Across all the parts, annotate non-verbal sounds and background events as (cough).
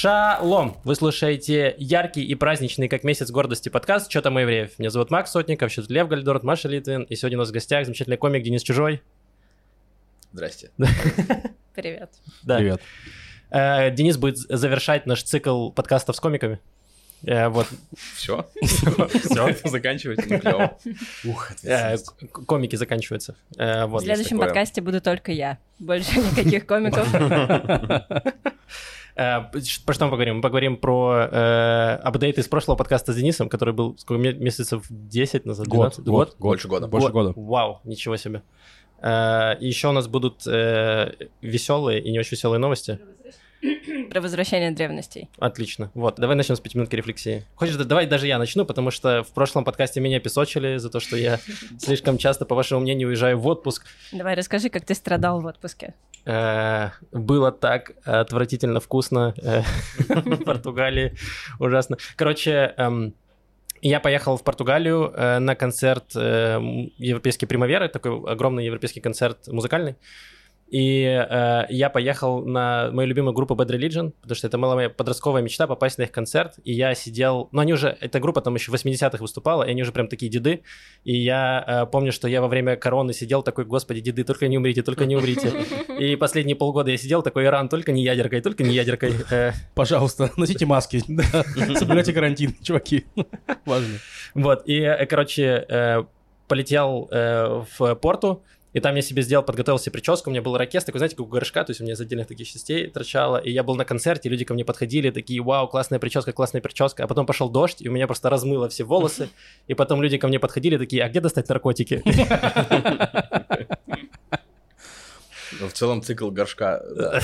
Шалом! Вы слушаете яркий и праздничный, как месяц гордости подкаст «Что там у евреев?». Меня зовут Макс Сотников, сейчас Лев Гальдорт, Маша Литвин, и сегодня у нас в гостях замечательный комик Денис Чужой. Здрасте. (laughs) Привет. Да. Привет. Э, Денис будет завершать наш цикл подкастов с комиками. Э, Вот, Все? (laughs) Все. (laughs) Заканчивать? Клево. Ух, Э, комики заканчиваются. Э, В следующем подкасте буду только я. Больше никаких комиков. (laughs) Про что мы поговорим? Мы поговорим про апдейт из прошлого подкаста с Денисом, который был сколько, ме- месяцев 10 назад? Год, 12? год, Больше года. Больше Год. года. Вау, ничего себе. И еще у нас будут веселые и не очень веселые новости. (clears throat) Про возвращение древностей. Отлично. Вот, давай начнем с пятиминутки рефлексии. Хочешь, да- давай даже я начну, потому что в прошлом подкасте меня песочили за то, что я (laughs) слишком часто, по вашему мнению, уезжаю в отпуск. Давай расскажи, как ты страдал в отпуске. Э, Было так отвратительно вкусно э, (laughs) в Португалии. Ужасно. Короче, эм, я поехал в Португалию э, на концерт Европейской примаверы, такой огромный европейский концерт музыкальный. И э, я поехал на мою любимую группу Bad Religion, потому что это была моя подростковая мечта попасть на их концерт. И я сидел... Ну, они уже... Эта группа там еще в 80-х выступала, и они уже прям такие деды. И я э, помню, что я во время короны сидел такой, господи, деды, только не умрите, только не умрите. (laughs) И последние полгода я сидел такой, Иран, только не ядеркой, только не ядеркой. (laughs) Э, Пожалуйста, носите маски. (laughs) Соблюдайте карантин, чуваки. Важно. Вот, и, э, короче, э, полетел в порту, и там я себе сделал, подготовил себе прическу, у меня был ракет такой, знаете, как у горшка, то есть у меня из отдельных таких частей торчало, и я был на концерте, люди ко мне подходили, такие, вау, классная прическа, классная прическа, а потом пошел дождь, и у меня просто размыло все волосы, и потом люди ко мне подходили, такие, а где достать наркотики? Ну, в целом цикл горшка. да.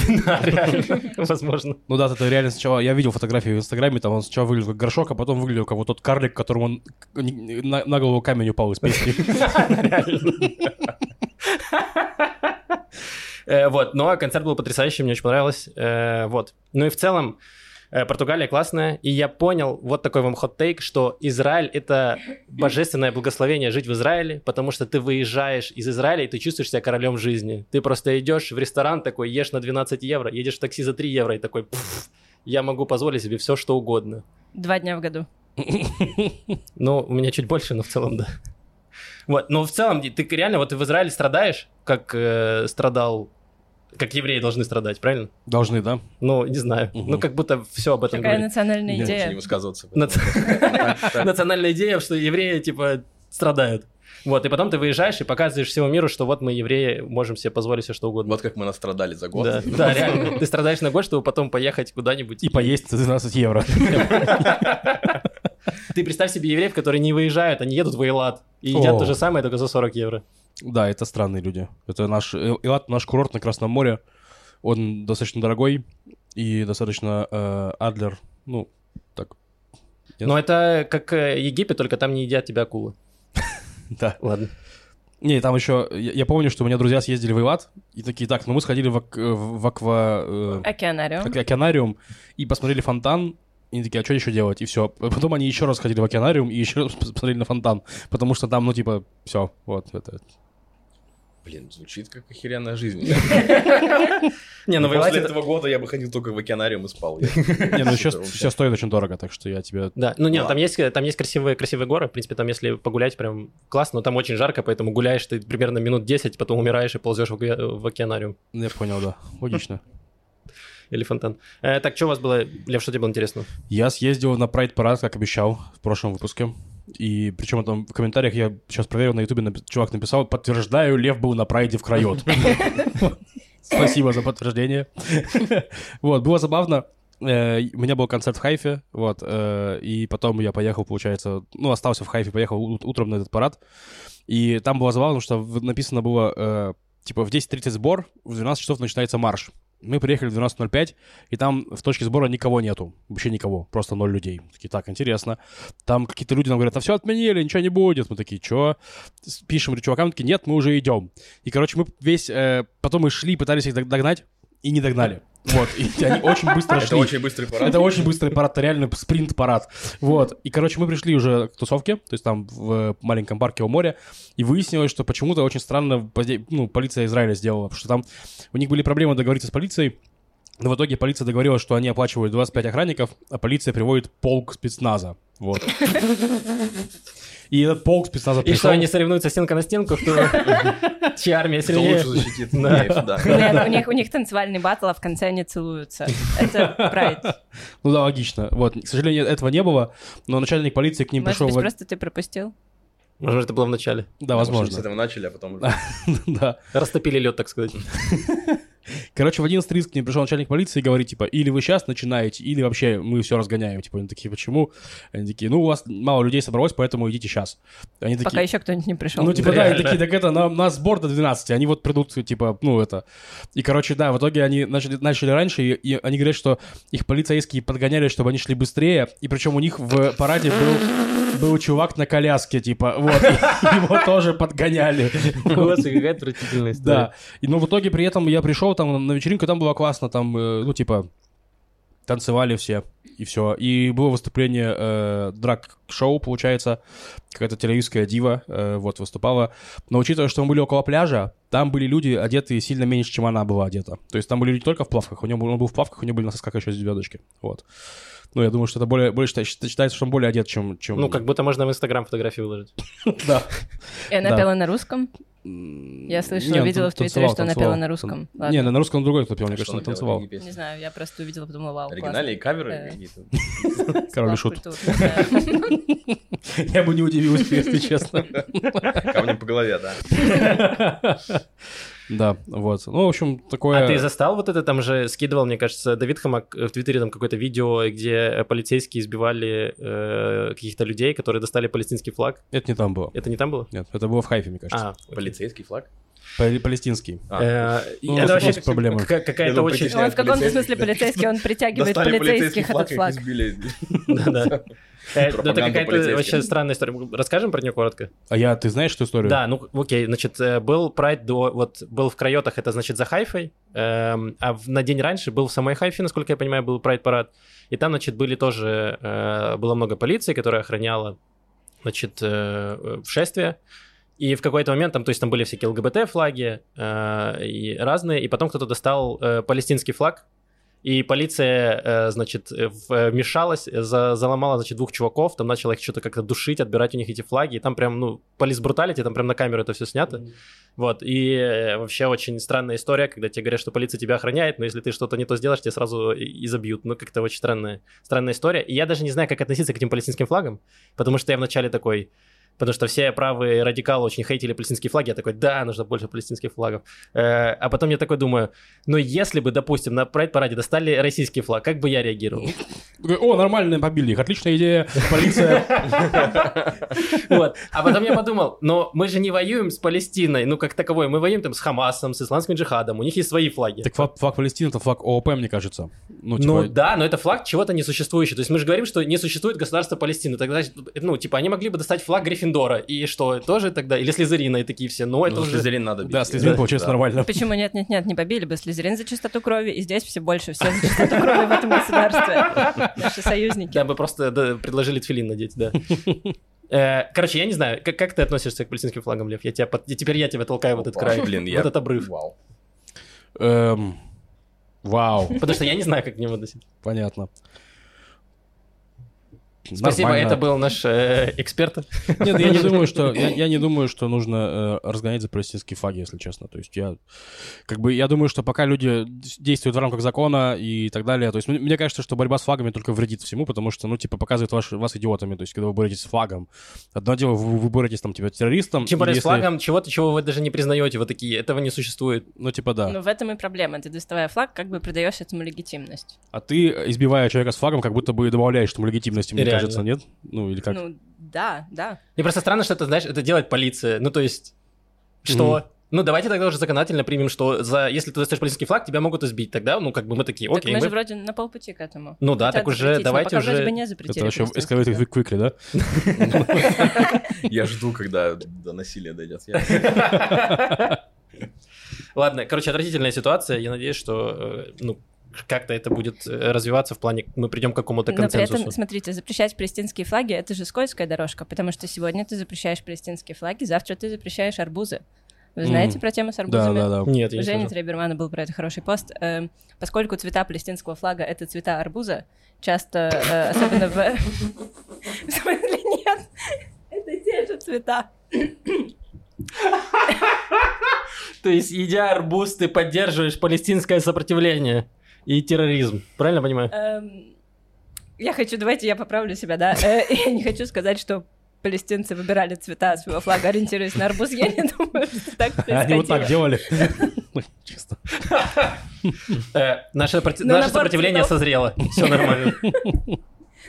(laughs) Возможно. Ну да, это реально сначала... Я видел фотографии в Инстаграме, там он сначала выглядел как горшок, а потом выглядел как вот тот карлик, которому он на голову камень упал из песни. (laughs) Э, Вот, но концерт был потрясающий, мне очень понравилось. Э, Вот. Ну и в целом, э, Португалия классная, и я понял, вот такой вам хот-тейк, что Израиль — это божественное благословение жить в Израиле, потому что ты выезжаешь из Израиля, и ты чувствуешь себя королем жизни. Ты просто идешь в ресторан такой, ешь на 12 евро, едешь в такси за 3 евро, и такой, «Пф, я могу позволить себе все, что угодно. Два дня в году. (laughs) Ну, у меня чуть больше, но в целом, да. Вот, но в целом, ты реально, вот ты в Израиле страдаешь, как э, страдал, как евреи должны страдать, правильно? Должны, да? Ну, не знаю. Мгм. Ну, как будто все об этом Какая говорит. национальная Лучше не идея. высказываться. Нац- (laughs) Национальная идея, что евреи, типа, страдают. Вот, и потом ты выезжаешь и показываешь всему миру, что вот мы, евреи, можем себе позволить все что угодно. Вот как мы настрадали за год. Да, (laughs) да, реально. Ты страдаешь на год, чтобы потом поехать куда-нибудь. И поесть за 12 евро. (laughs) Ты представь себе евреев, которые не выезжают, они едут в Эйлат и едят О. то же самое, только за 40 евро. Да, это странные люди. Это наш... э, Илат, наш курорт на Красном море. Он достаточно дорогой и достаточно э, Адлер, ну, так. Нет? Но это как э, Египет, только там не едят тебя акулы. (laughs) Да. Ладно. Не, там еще... Я, я помню, что у меня друзья съездили в Илат, и такие, так, ну мы сходили в, ак- в аква... э, Океанариум. ок- океанариум и посмотрели фонтан, и они такие, а что еще делать? И все. Потом они еще раз ходили в океанариум и еще раз (laughs) посмотрели на фонтан, потому что там, ну, типа, все, вот это. Блин, звучит как охеренная жизнь. (laughs) Не, ну вы После этого года я бы ходил только в океанариум и спал. Не, ну Супер, все стоит очень дорого, так что я тебе... Да, ну нет, Ладно. там есть, там есть красивые, красивые горы, в принципе, там если погулять прям классно, но там очень жарко, поэтому гуляешь ты примерно минут 10, потом умираешь и ползешь в, оке- в океанариум Я понял, да. Логично. Или фонтан. Э, так, что у вас было, Лев, что тебе было интересно? Я съездил на Прайд парад, как обещал в прошлом выпуске. И причем там в комментариях я сейчас проверил на ютубе, напи- чувак написал, подтверждаю, Лев был на Прайде в Крайот. (laughs) Спасибо за подтверждение. (laughs) Вот, было забавно. Э, У меня был концерт в Хайфе, вот, э, и потом я поехал, получается, ну, остался в Хайфе, поехал ут- утром на этот парад, и там было забавно, что написано было, э, типа, в 10.30 сбор, в 12 часов начинается марш. Мы приехали в 12.05, и там в точке сбора никого нету, вообще никого, просто ноль людей. Такие, так, интересно. Там какие-то люди нам говорят, а все отменили, ничего не будет. Мы такие, что? Пишем чувакам, такие, нет, мы уже идем. И, короче, мы весь, э, потом мы шли, пытались их дог- догнать, и не догнали. Вот, и они очень быстро Это шли. очень быстрый парад. Это очень быстрый парад, это реально спринт-парад. Вот. И, короче, мы пришли уже к тусовке, то есть там в маленьком парке у моря, и выяснилось, что почему-то очень странно ну, полиция Израиля сделала, потому что там у них были проблемы договориться с полицией, Но в итоге полиция договорилась, что они оплачивают 25 охранников, а полиция приводит полк спецназа. Вот. И этот полк спецназа И что, пришел... они соревнуются стенка на стенку, кто... (laughs) чья армия Кто сильнее? лучше защитит. Нет, у них, танцевальный батл, а в конце они целуются. Это прайд. Ну да, логично. Вот, к сожалению, этого не было, но начальник полиции к ним Может пришел... быть, в- просто ты пропустил? Может, это было в начале. Да, Может, С возможно. этого начали, а потом уже... (laughs) Да. Растопили лед, так сказать. (laughs) Короче, в 11.30 к ним пришел начальник полиции и говорит, типа, или вы сейчас начинаете, или вообще мы все разгоняем. Типа, они такие, почему? Они такие, ну, у вас мало людей собралось, поэтому идите сейчас. Они Пока такие, еще кто-нибудь не пришел. ну, типа, да, и Реально. такие, так это, на, на сбор до 12, они вот придут, типа, ну, это. И, короче, да, в итоге они начали, начали раньше, и, и они говорят, что их полицейские подгоняли, чтобы они шли быстрее, и причем у них в параде был, был чувак на коляске, типа, вот, (laughs) его тоже подгоняли. Господи, какая отвратительная история. Да. Но в итоге при этом я пришел там на вечеринку, там было классно, там, э, ну, типа, танцевали все, и все. И было выступление э, драг-шоу, получается, какая-то телевизская дива, э, вот, выступала. Но учитывая, что мы были около пляжа, там были люди, одетые сильно меньше, чем она была одета. То есть там были люди только в плавках, у него он был в плавках, у него были на сосках еще звездочки, вот. Ну, я думаю, что это более, более считается, что он более одет, чем... чем... Ну, как будто можно в Инстаграм фотографии выложить. (laughs) Да. И она пела на русском? Я слышала, он видела в Твиттере, что она пела на русском. Не, на русском другой кто пел, мне Что кажется, он она пела? танцевал. Какие песни? Не знаю, я просто увидела, подумала, вау, Оригинальные каверы Э. какие-то? (laughs) Король шут. (laughs) Я бы не удивился, если честно. Камнем по голове, да. Да, вот. Ну, в общем, такое... А ты застал вот это, там же скидывал, мне кажется, Давид Хамак в Твиттере там какое-то видео, где полицейские избивали э, каких-то людей, которые достали палестинский флаг. Это не там было. Это не там было? Нет, это было в Хайфе, мне кажется. А. Полицейский флаг? Палестинский. А, Э, Ну, это вообще Я какая-то очень... Он в каком-то смысле полицейский, он притягивает полицейских этот флаг. Да-да. (laughs) Э, (laughs) Это какая-то вообще странная история. Расскажем про нее коротко? А я, ты знаешь эту историю? Да, ну окей, значит, э, был прайд до, вот был в Крайотах, это значит за Хайфой, эм, а в- на день раньше был в самой Хайфе, насколько я понимаю, был прайд парад, и там, значит, были тоже, э, было много полиции, которая охраняла, значит, э, в шествие, и в какой-то момент там, то есть там были всякие ЛГБТ-флаги э, и разные, и потом кто-то достал э, палестинский флаг, и полиция, э, значит, э, в- вмешалась, э, за- заломала, значит, двух чуваков, там начала их что-то как-то душить, отбирать у них эти флаги, и там прям, ну, полис бруталити, там прям на камеру это все снято. Вот, и э, вообще очень странная история, когда тебе говорят, что полиция тебя охраняет, но если ты что-то не то сделаешь, тебя сразу и и забьют. Ну, как-то очень странная, странная история. И я даже не знаю, как относиться к этим палестинским флагам, потому что я вначале такой... Потому что все правые радикалы очень хейтили палестинские флаги. Я такой, да, нужно больше палестинских флагов. Э, а потом я такой думаю, ну если бы, допустим, на прайд-параде достали российский флаг, как бы я реагировал? О, нормально, побили их. Отличная идея. Полиция. (laughs) Вот. А потом я подумал, но мы же не воюем с Палестиной, ну как таковой, мы воюем там с Хамасом, с исламским джихадом, у них есть свои флаги. Так флаг, флаг Палестины, это флаг ООП, мне кажется. Ну, Ну типа, да, но это флаг чего-то несуществующего. То есть мы же говорим, что не существует государства Палестины. Тогда, ну, типа, они могли бы достать флаг Гриффиндора. И что, тоже тогда? Или Слизерина и такие все. Но это Ну, уже... Слизерин надо бить. да, слезин получается Да. нормально. Почему нет-нет-нет, не побили бы Слизерин за чистоту крови, и здесь все больше, все за чистоту крови в этом государстве. Наши союзники. Да, бы просто да, предложили тфилин надеть, да. Э, Короче, я не знаю, как, как ты относишься к палестинским флагам, Лев? Я тебя, под- теперь я тебя толкаю в этот край, Блин, я... этот обрыв. Вау. Эм, Вау, Потому что я не знаю, как к нему относиться. понятно. Спасибо, Нормально. это был наш э, эксперт. Нет, я не (laughs) думаю, что я, я не думаю, что нужно э, разгонять за палестинские флаги, если честно. То есть я как бы я думаю, что пока люди действуют в рамках закона и так далее, то есть мне, мне кажется, что борьба с флагами только вредит всему, потому что ну типа показывает ваш, вас идиотами. То есть когда вы боретесь с флагом, одно дело вы, вы боретесь там типа террористом, Тем более или с если- флагом чего-то, чего вы даже не признаете. Вы такие, этого не существует. ну типа да. Но в этом и проблема. Ты, доставая флаг, как бы придаешь этому легитимность. А ты избивая человека с флагом, как будто бы добавляешь ему легитимности, мне Реально. кажется, нет? Ну или как? Ну, да, да. Мне просто странно, что это, знаешь, это делает полиция. Ну, то есть, что? Ну, давайте тогда уже законодательно примем, что за если ты достаешь полицейский флаг, тебя могут избить. Тогда, ну, как бы мы такие, Так окей, мы мы- же вроде на полпути к этому. Ну да, Хотят так уже запретить, давайте пока уже... вроде бы не запретили. Это вообще флаг. квикли, да? (laughs) Я жду, когда до насилия дойдет. (laughs) (laughs) Ладно, короче, отвратительная ситуация. Я надеюсь, что, э, ну, как-то это будет э, развиваться в плане, мы придем к какому-то Но при консенсусу. этом, смотрите, запрещать палестинские флаги — это же скользкая дорожка, потому что сегодня ты запрещаешь палестинские флаги, завтра ты запрещаешь арбузы. Вы знаете Мгм. про тему с Да, арбузами? да, да. Нет, я У не Жени слышал. Трейбермана был про это хороший пост. Эм, Поскольку цвета палестинского флага — это цвета арбуза, часто, э, особенно в... (laughs) В смысле, нет? (laughs) Это те же цвета. То есть, едя арбуз, ты поддерживаешь палестинское сопротивление и терроризм. Правильно понимаю? Эм, Я хочу, давайте я поправлю себя, да? Э, (laughs) Я не хочу сказать, что палестинцы выбирали цвета своего флага, ориентируясь на арбуз. Я не (laughs) думаю, что так Они вот так делали. (laughs) Чисто. Э, Наше сопротивление созрело. Все нормально.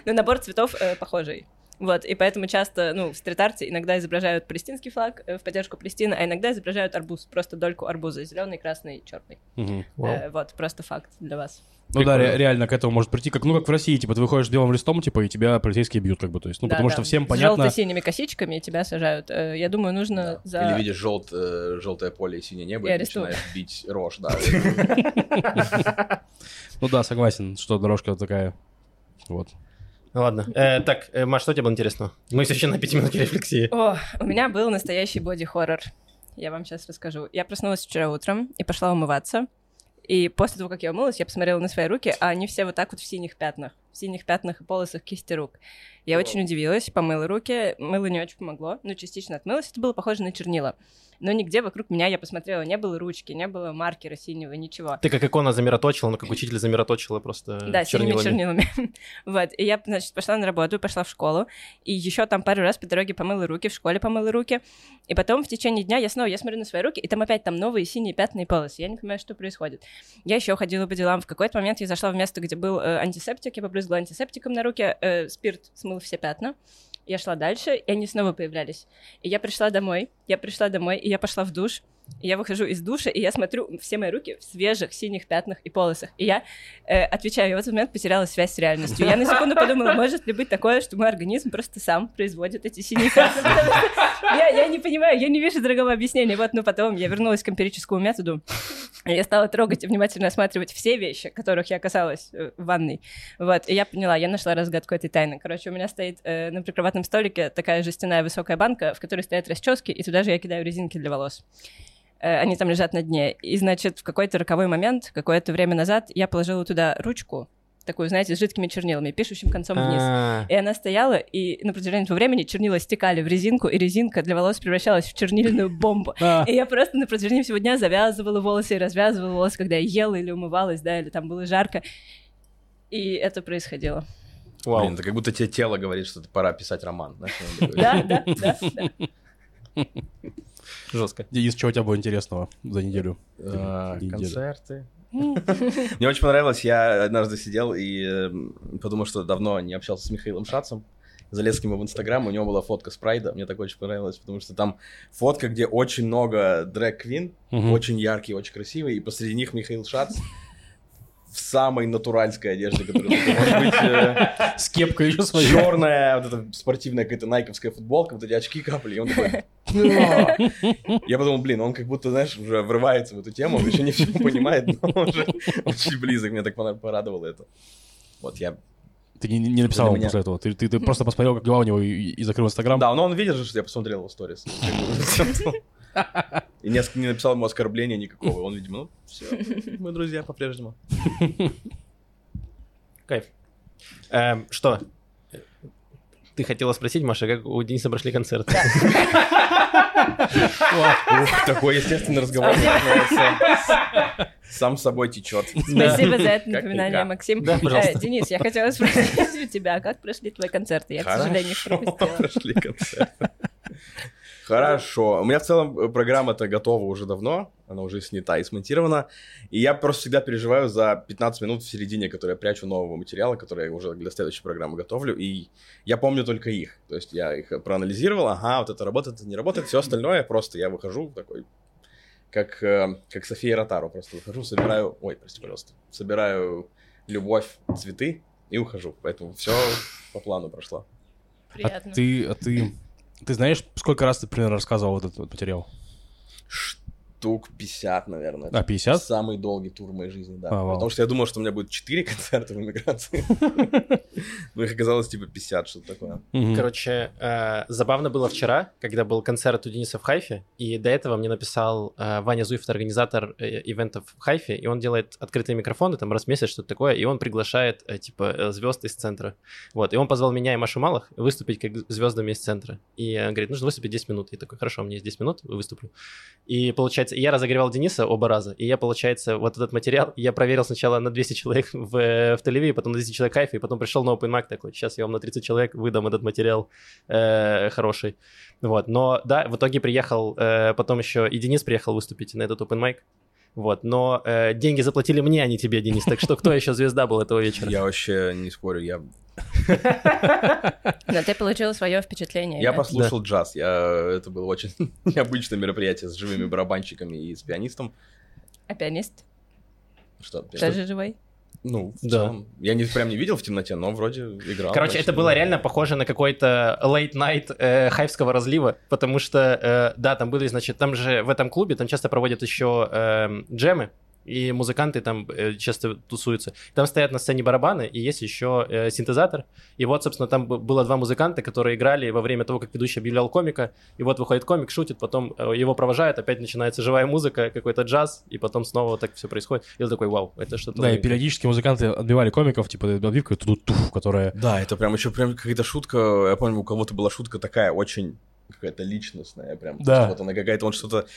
Но набор цветов э, похожий. Вот, и поэтому часто, ну, в стрит-арте иногда изображают палестинский флаг э, в поддержку Палестины, а иногда изображают арбуз, просто дольку арбуза, зеленый, красный, черный. Мгм. Вау. вот, просто факт для вас. Ну да, Прикольно. ре- реально к этому может прийти, как, ну как в России, типа ты выходишь с белым листом, типа, и тебя полицейские бьют, как бы, то есть, ну Да, потому да. что всем С понятно... желто-синими косичками тебя сажают. Э, Я думаю, нужно за... Или видишь желт, э, желтое поле и синее небо, И и, начинаешь бить рожь, да. (laughs) Ну да, согласен, что дорожка такая, вот. Ладно. Э, Так, э, Маш, что тебе было интересно? Мы все еще на пятиминутке рефлексии. О, у меня был настоящий боди-хоррор. Я вам сейчас расскажу. Я проснулась вчера утром и пошла умываться. И после того, как я умылась, я посмотрела на свои руки, а они все вот так вот в синих пятнах. В синих пятнах и полосах кисти рук. Я очень удивилась, помыла руки, мыло не очень помогло, но частично отмылась, это было похоже на чернила. Но нигде вокруг меня, я посмотрела, не было ручки, не было маркера синего, ничего. Ты как икона замироточила, ну как учитель замироточила просто (laughs) Да, синими чернилами. чернилами. (laughs) вот. И я, значит, пошла на работу, пошла в школу. И еще там пару раз по дороге помыла руки, в школе помыла руки. И потом в течение дня я снова, я смотрю на свои руки, и там опять там новые синие пятна и полосы. Я не понимаю, что происходит. Я еще ходила по делам. В какой-то момент я зашла в место, где был э, антисептик, я побрызгала антисептиком на руки, э, спирт смыл все пятна. Я шла дальше, и они снова появлялись. И я пришла домой, я пришла домой, и я пошла в душ. Я выхожу из душа, и я смотрю все мои руки в свежих синих пятнах и полосах. И я э, отвечаю, я в этот момент потеряла связь с реальностью. Я на секунду подумала, может ли быть такое, что мой организм просто сам производит эти синие пятна. Я, я не понимаю, я не вижу другого объяснения. Вот, но потом я вернулась к эмпирическому методу. Я стала трогать и внимательно осматривать все вещи, которых я касалась э, в ванной. Вот, и я поняла, я нашла разгадку этой тайны. Короче, у меня стоит э, на прикроватном столике такая жестяная высокая банка, в которой стоят расчески, и туда же я кидаю резинки для волос. Э, Они там лежат на дне. И, значит, в какой-то роковой момент, какое-то время назад, я положила туда ручку, такую, знаете, с жидкими чернилами, пишущим концом вниз. А, И она стояла, и на протяжении этого времени чернила стекали в резинку, и резинка для волос превращалась в чернильную (laughs) бомбу. А, И я просто на протяжении всего дня завязывала волосы и развязывала волосы, когда я ела или умывалась, да, или там было жарко. И это происходило. Вау. Блин, это как будто тебе тело говорит, что пора писать роман. да, да, да. (laughs) Жестко. Из чего у тебя было интересного за неделю? А, Неделю. Концерты. (laughs) Мне очень понравилось, я однажды сидел и э, подумал, что давно не общался с Михаилом Шацем. Залез к нему в Инстаграм, у него была фотка с Прайда, мне так очень понравилось, потому что там фотка, где очень много дрэг-квин, Мгм. очень яркие, очень красивые, и посреди них Михаил Шац в самой натуральской одежде, которая может быть. э, (laughs) С кепкой еще своей. черная, вот эта спортивная какая-то найковская футболка, вот эти очки капли, и он такой... «Да». Я подумал, блин, он как будто, знаешь, уже врывается в эту тему, он еще не все понимает, но он уже очень близок, меня так пора- порадовало это. Вот я... Ты не, не написал ему меня. после этого. Ты, ты, ты просто посмотрел, как дела у него и, и закрыл Инстаграм. Да, но он видел же, что я посмотрел его сторис. (laughs) И несколько не написал ему оскорбления никакого. Он, видимо, ну, все, (laughs) мы друзья по-прежнему. (laughs) Кайф. Эм, Что? Ты хотела спросить, Маша, как у Дениса прошли концерты? (laughs) Ух, такой естественный разговор. Сам собой течет. Спасибо за это напоминание. Максим. Да, пожалуйста. Э, Денис, я хотела спросить у тебя, как прошли твои концерты? Я, к сожалению, их пропустила. прошли концерты. Хорошо. У меня в целом э, программа-то готова уже давно. Она уже снята и смонтирована. И я просто всегда переживаю за 15 минут в середине, которые я прячу нового материала, который я уже для следующей программы готовлю. И я помню только их. То есть я их проанализировал. Ага, вот это работает, это не работает. Все остальное просто я выхожу такой как, э, как София Ротару. Просто выхожу, собираю... Ой, прости, пожалуйста. Собираю любовь, цветы и ухожу. Поэтому все по плану прошло. А ты, а ты, ты знаешь, сколько раз ты примерно рассказывал этот, вот материал? Что? Штук 50, наверное. А, 50? Самый долгий тур в моей жизни, да. А, вау. Потому что я думал, что у меня будет 4 (laughs) концерта в эмиграции. Но их оказалось типа 50, что-то такое. Короче, э, забавно было вчера, когда был концерт у Дениса в Хайфе, и до этого мне написал э, Ваня Зуев, организатор э, ивентов в Хайфе, и он делает открытые микрофоны, там раз в месяц что-то такое, и он приглашает, типа, звезд из центра. Вот, и он позвал меня и Машу Малых выступить как звездами из центра. И говорит, нужно выступить 10 минут. Я такой, хорошо, у меня есть 10 минут, выступлю. И получается, я разогревал Дениса оба раза, и я, получается, вот этот материал, я проверил сначала на 200 человек в, э, в Тель-Авиве, потом на 200 человек в Хайфе, и потом пришел на open mic такой, сейчас я вам на 30 человек выдам этот материал э, хороший. Вот, но да, в итоге приехал, э, потом еще и Денис приехал выступить на этот open mic. Вот, но э, деньги заплатили мне, а не тебе, Денис. Так что кто еще звезда был этого вечера? Я вообще не спорю, я, Но ты получил свое впечатление. я послушал джаз. Я, это было очень (laughs) необычное мероприятие с живыми барабанщиками и с пианистом. А пианист? Что? Тоже живой? Ну, Да. целом. Я не, прям не видел в темноте, но вроде играл. Короче, почти. это было реально похоже на какой-то late night э, хайфского разлива, потому что, э, да, там были, значит, там же в этом клубе, там часто проводят еще э, джемы, и музыканты там э, часто тусуются. Там стоят на сцене барабаны, и есть еще э, синтезатор. И вот, собственно, там было два музыканта, которые играли во время того, как ведущий объявлял комика. И вот выходит комик, шутит, потом э, его провожают, опять начинается живая музыка, какой-то джаз, и потом снова вот так все происходит. И он такой, вау, это что-то Да, и новенькое». периодически музыканты отбивали комиков, типа отбивка туду туф, которая... Да, это прям еще прям какая-то шутка. Я помню, у кого-то была шутка такая очень какая-то личностная, прям. Да. Вот она какая-то, он что-то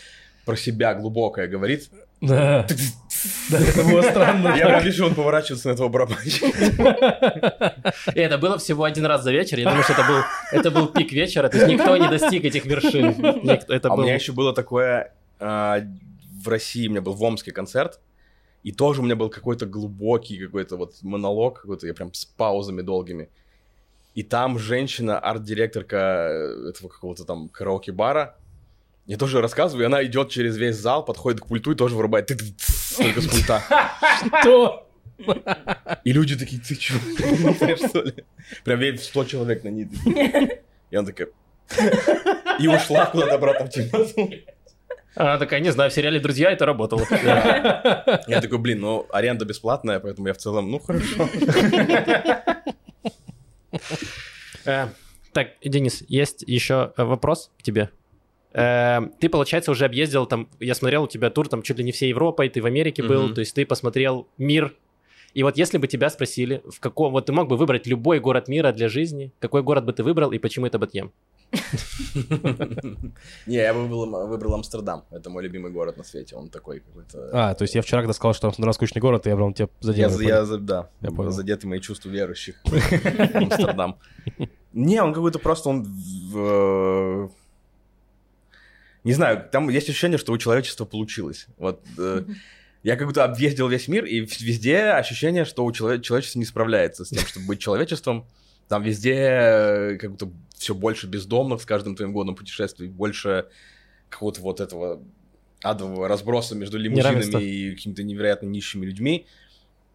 про себя глубокое говорит. Да. Да, это было странно. Я вижу, он поворачивается на этого барабанщика. И это было всего один раз за вечер. Я думаю, что это был, это был пик вечера. То есть никто не достиг этих вершин. Никто- это А у был... меня еще было такое а, в России, у меня был в Омске концерт, и тоже у меня был какой-то глубокий какой-то вот монолог, какой-то я прям с паузами долгими. И там женщина, арт-директорка э, этого какого-то там караоке-бара, я тоже рассказываю, и она идет через весь зал, подходит к пульту и тоже вырубает только с пульта. Что? И люди такие, ты чё, что ли? Прям весь 100 человек на ней. И она такая... И ушла куда-то обратно в темноту. Она такая, не знаю, в сериале «Друзья» это работало. Я такой, блин, ну аренда бесплатная, поэтому я в целом, ну хорошо. Э, Так, Денис, есть еще вопрос к тебе. Э, Ты, получается, уже объездил там, я смотрел у тебя тур там чуть ли не всей Европой, ты в Америке был, Мгм. то есть ты посмотрел мир. И вот если бы тебя спросили, в каком, вот ты мог бы выбрать любой город мира для жизни, какой город бы ты выбрал и почему это Батьем? (laughs) Не, я выбрал, выбрал Амстердам. Это мой любимый город на свете. Он такой какой-то... А, то есть я вчера, когда сказал, что Амстердам скучный город, я прям тебя Я, задел. я, да, Я понял. задеты мои чувства верующих. в (laughs) Амстердам. Не, он какой-то просто, он... Не знаю, там есть ощущение, что у человечества получилось. Вот э, я как будто объездил весь мир, и везде ощущение, что у челове- человечество не справляется с тем, чтобы быть человечеством. Там везде э, как будто все больше бездомных с каждым твоим годом путешествий, больше какого-то вот этого адового разброса между лимузинами и какими-то невероятно нищими людьми.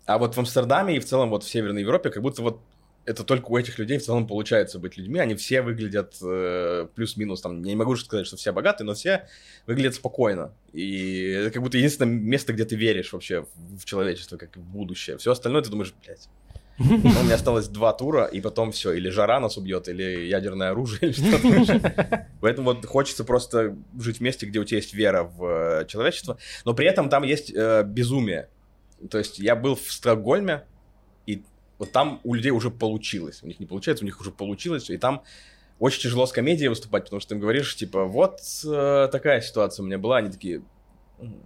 А вот в Амстердаме и в целом вот в Северной Европе как будто вот это только у этих людей в целом получается быть людьми. Они все выглядят э, плюс-минус, там, я не могу сказать, что все богатые, но все выглядят спокойно. И это как будто единственное место, где ты веришь вообще в, в человечество, как в будущее. Все остальное ты думаешь, блядь, (laughs) у меня осталось два тура, и потом все, или жара нас убьет, или ядерное оружие, или что-то. (laughs) Поэтому вот хочется просто жить в месте, где у тебя есть вера в э, человечество, но при этом там есть э, безумие. То есть я был в Стокгольме, и вот там у людей уже получилось. У них не получается, у них уже получилось, и там очень тяжело с комедией выступать, потому что ты им говоришь, типа, вот э, такая ситуация у меня была, они такие... «М,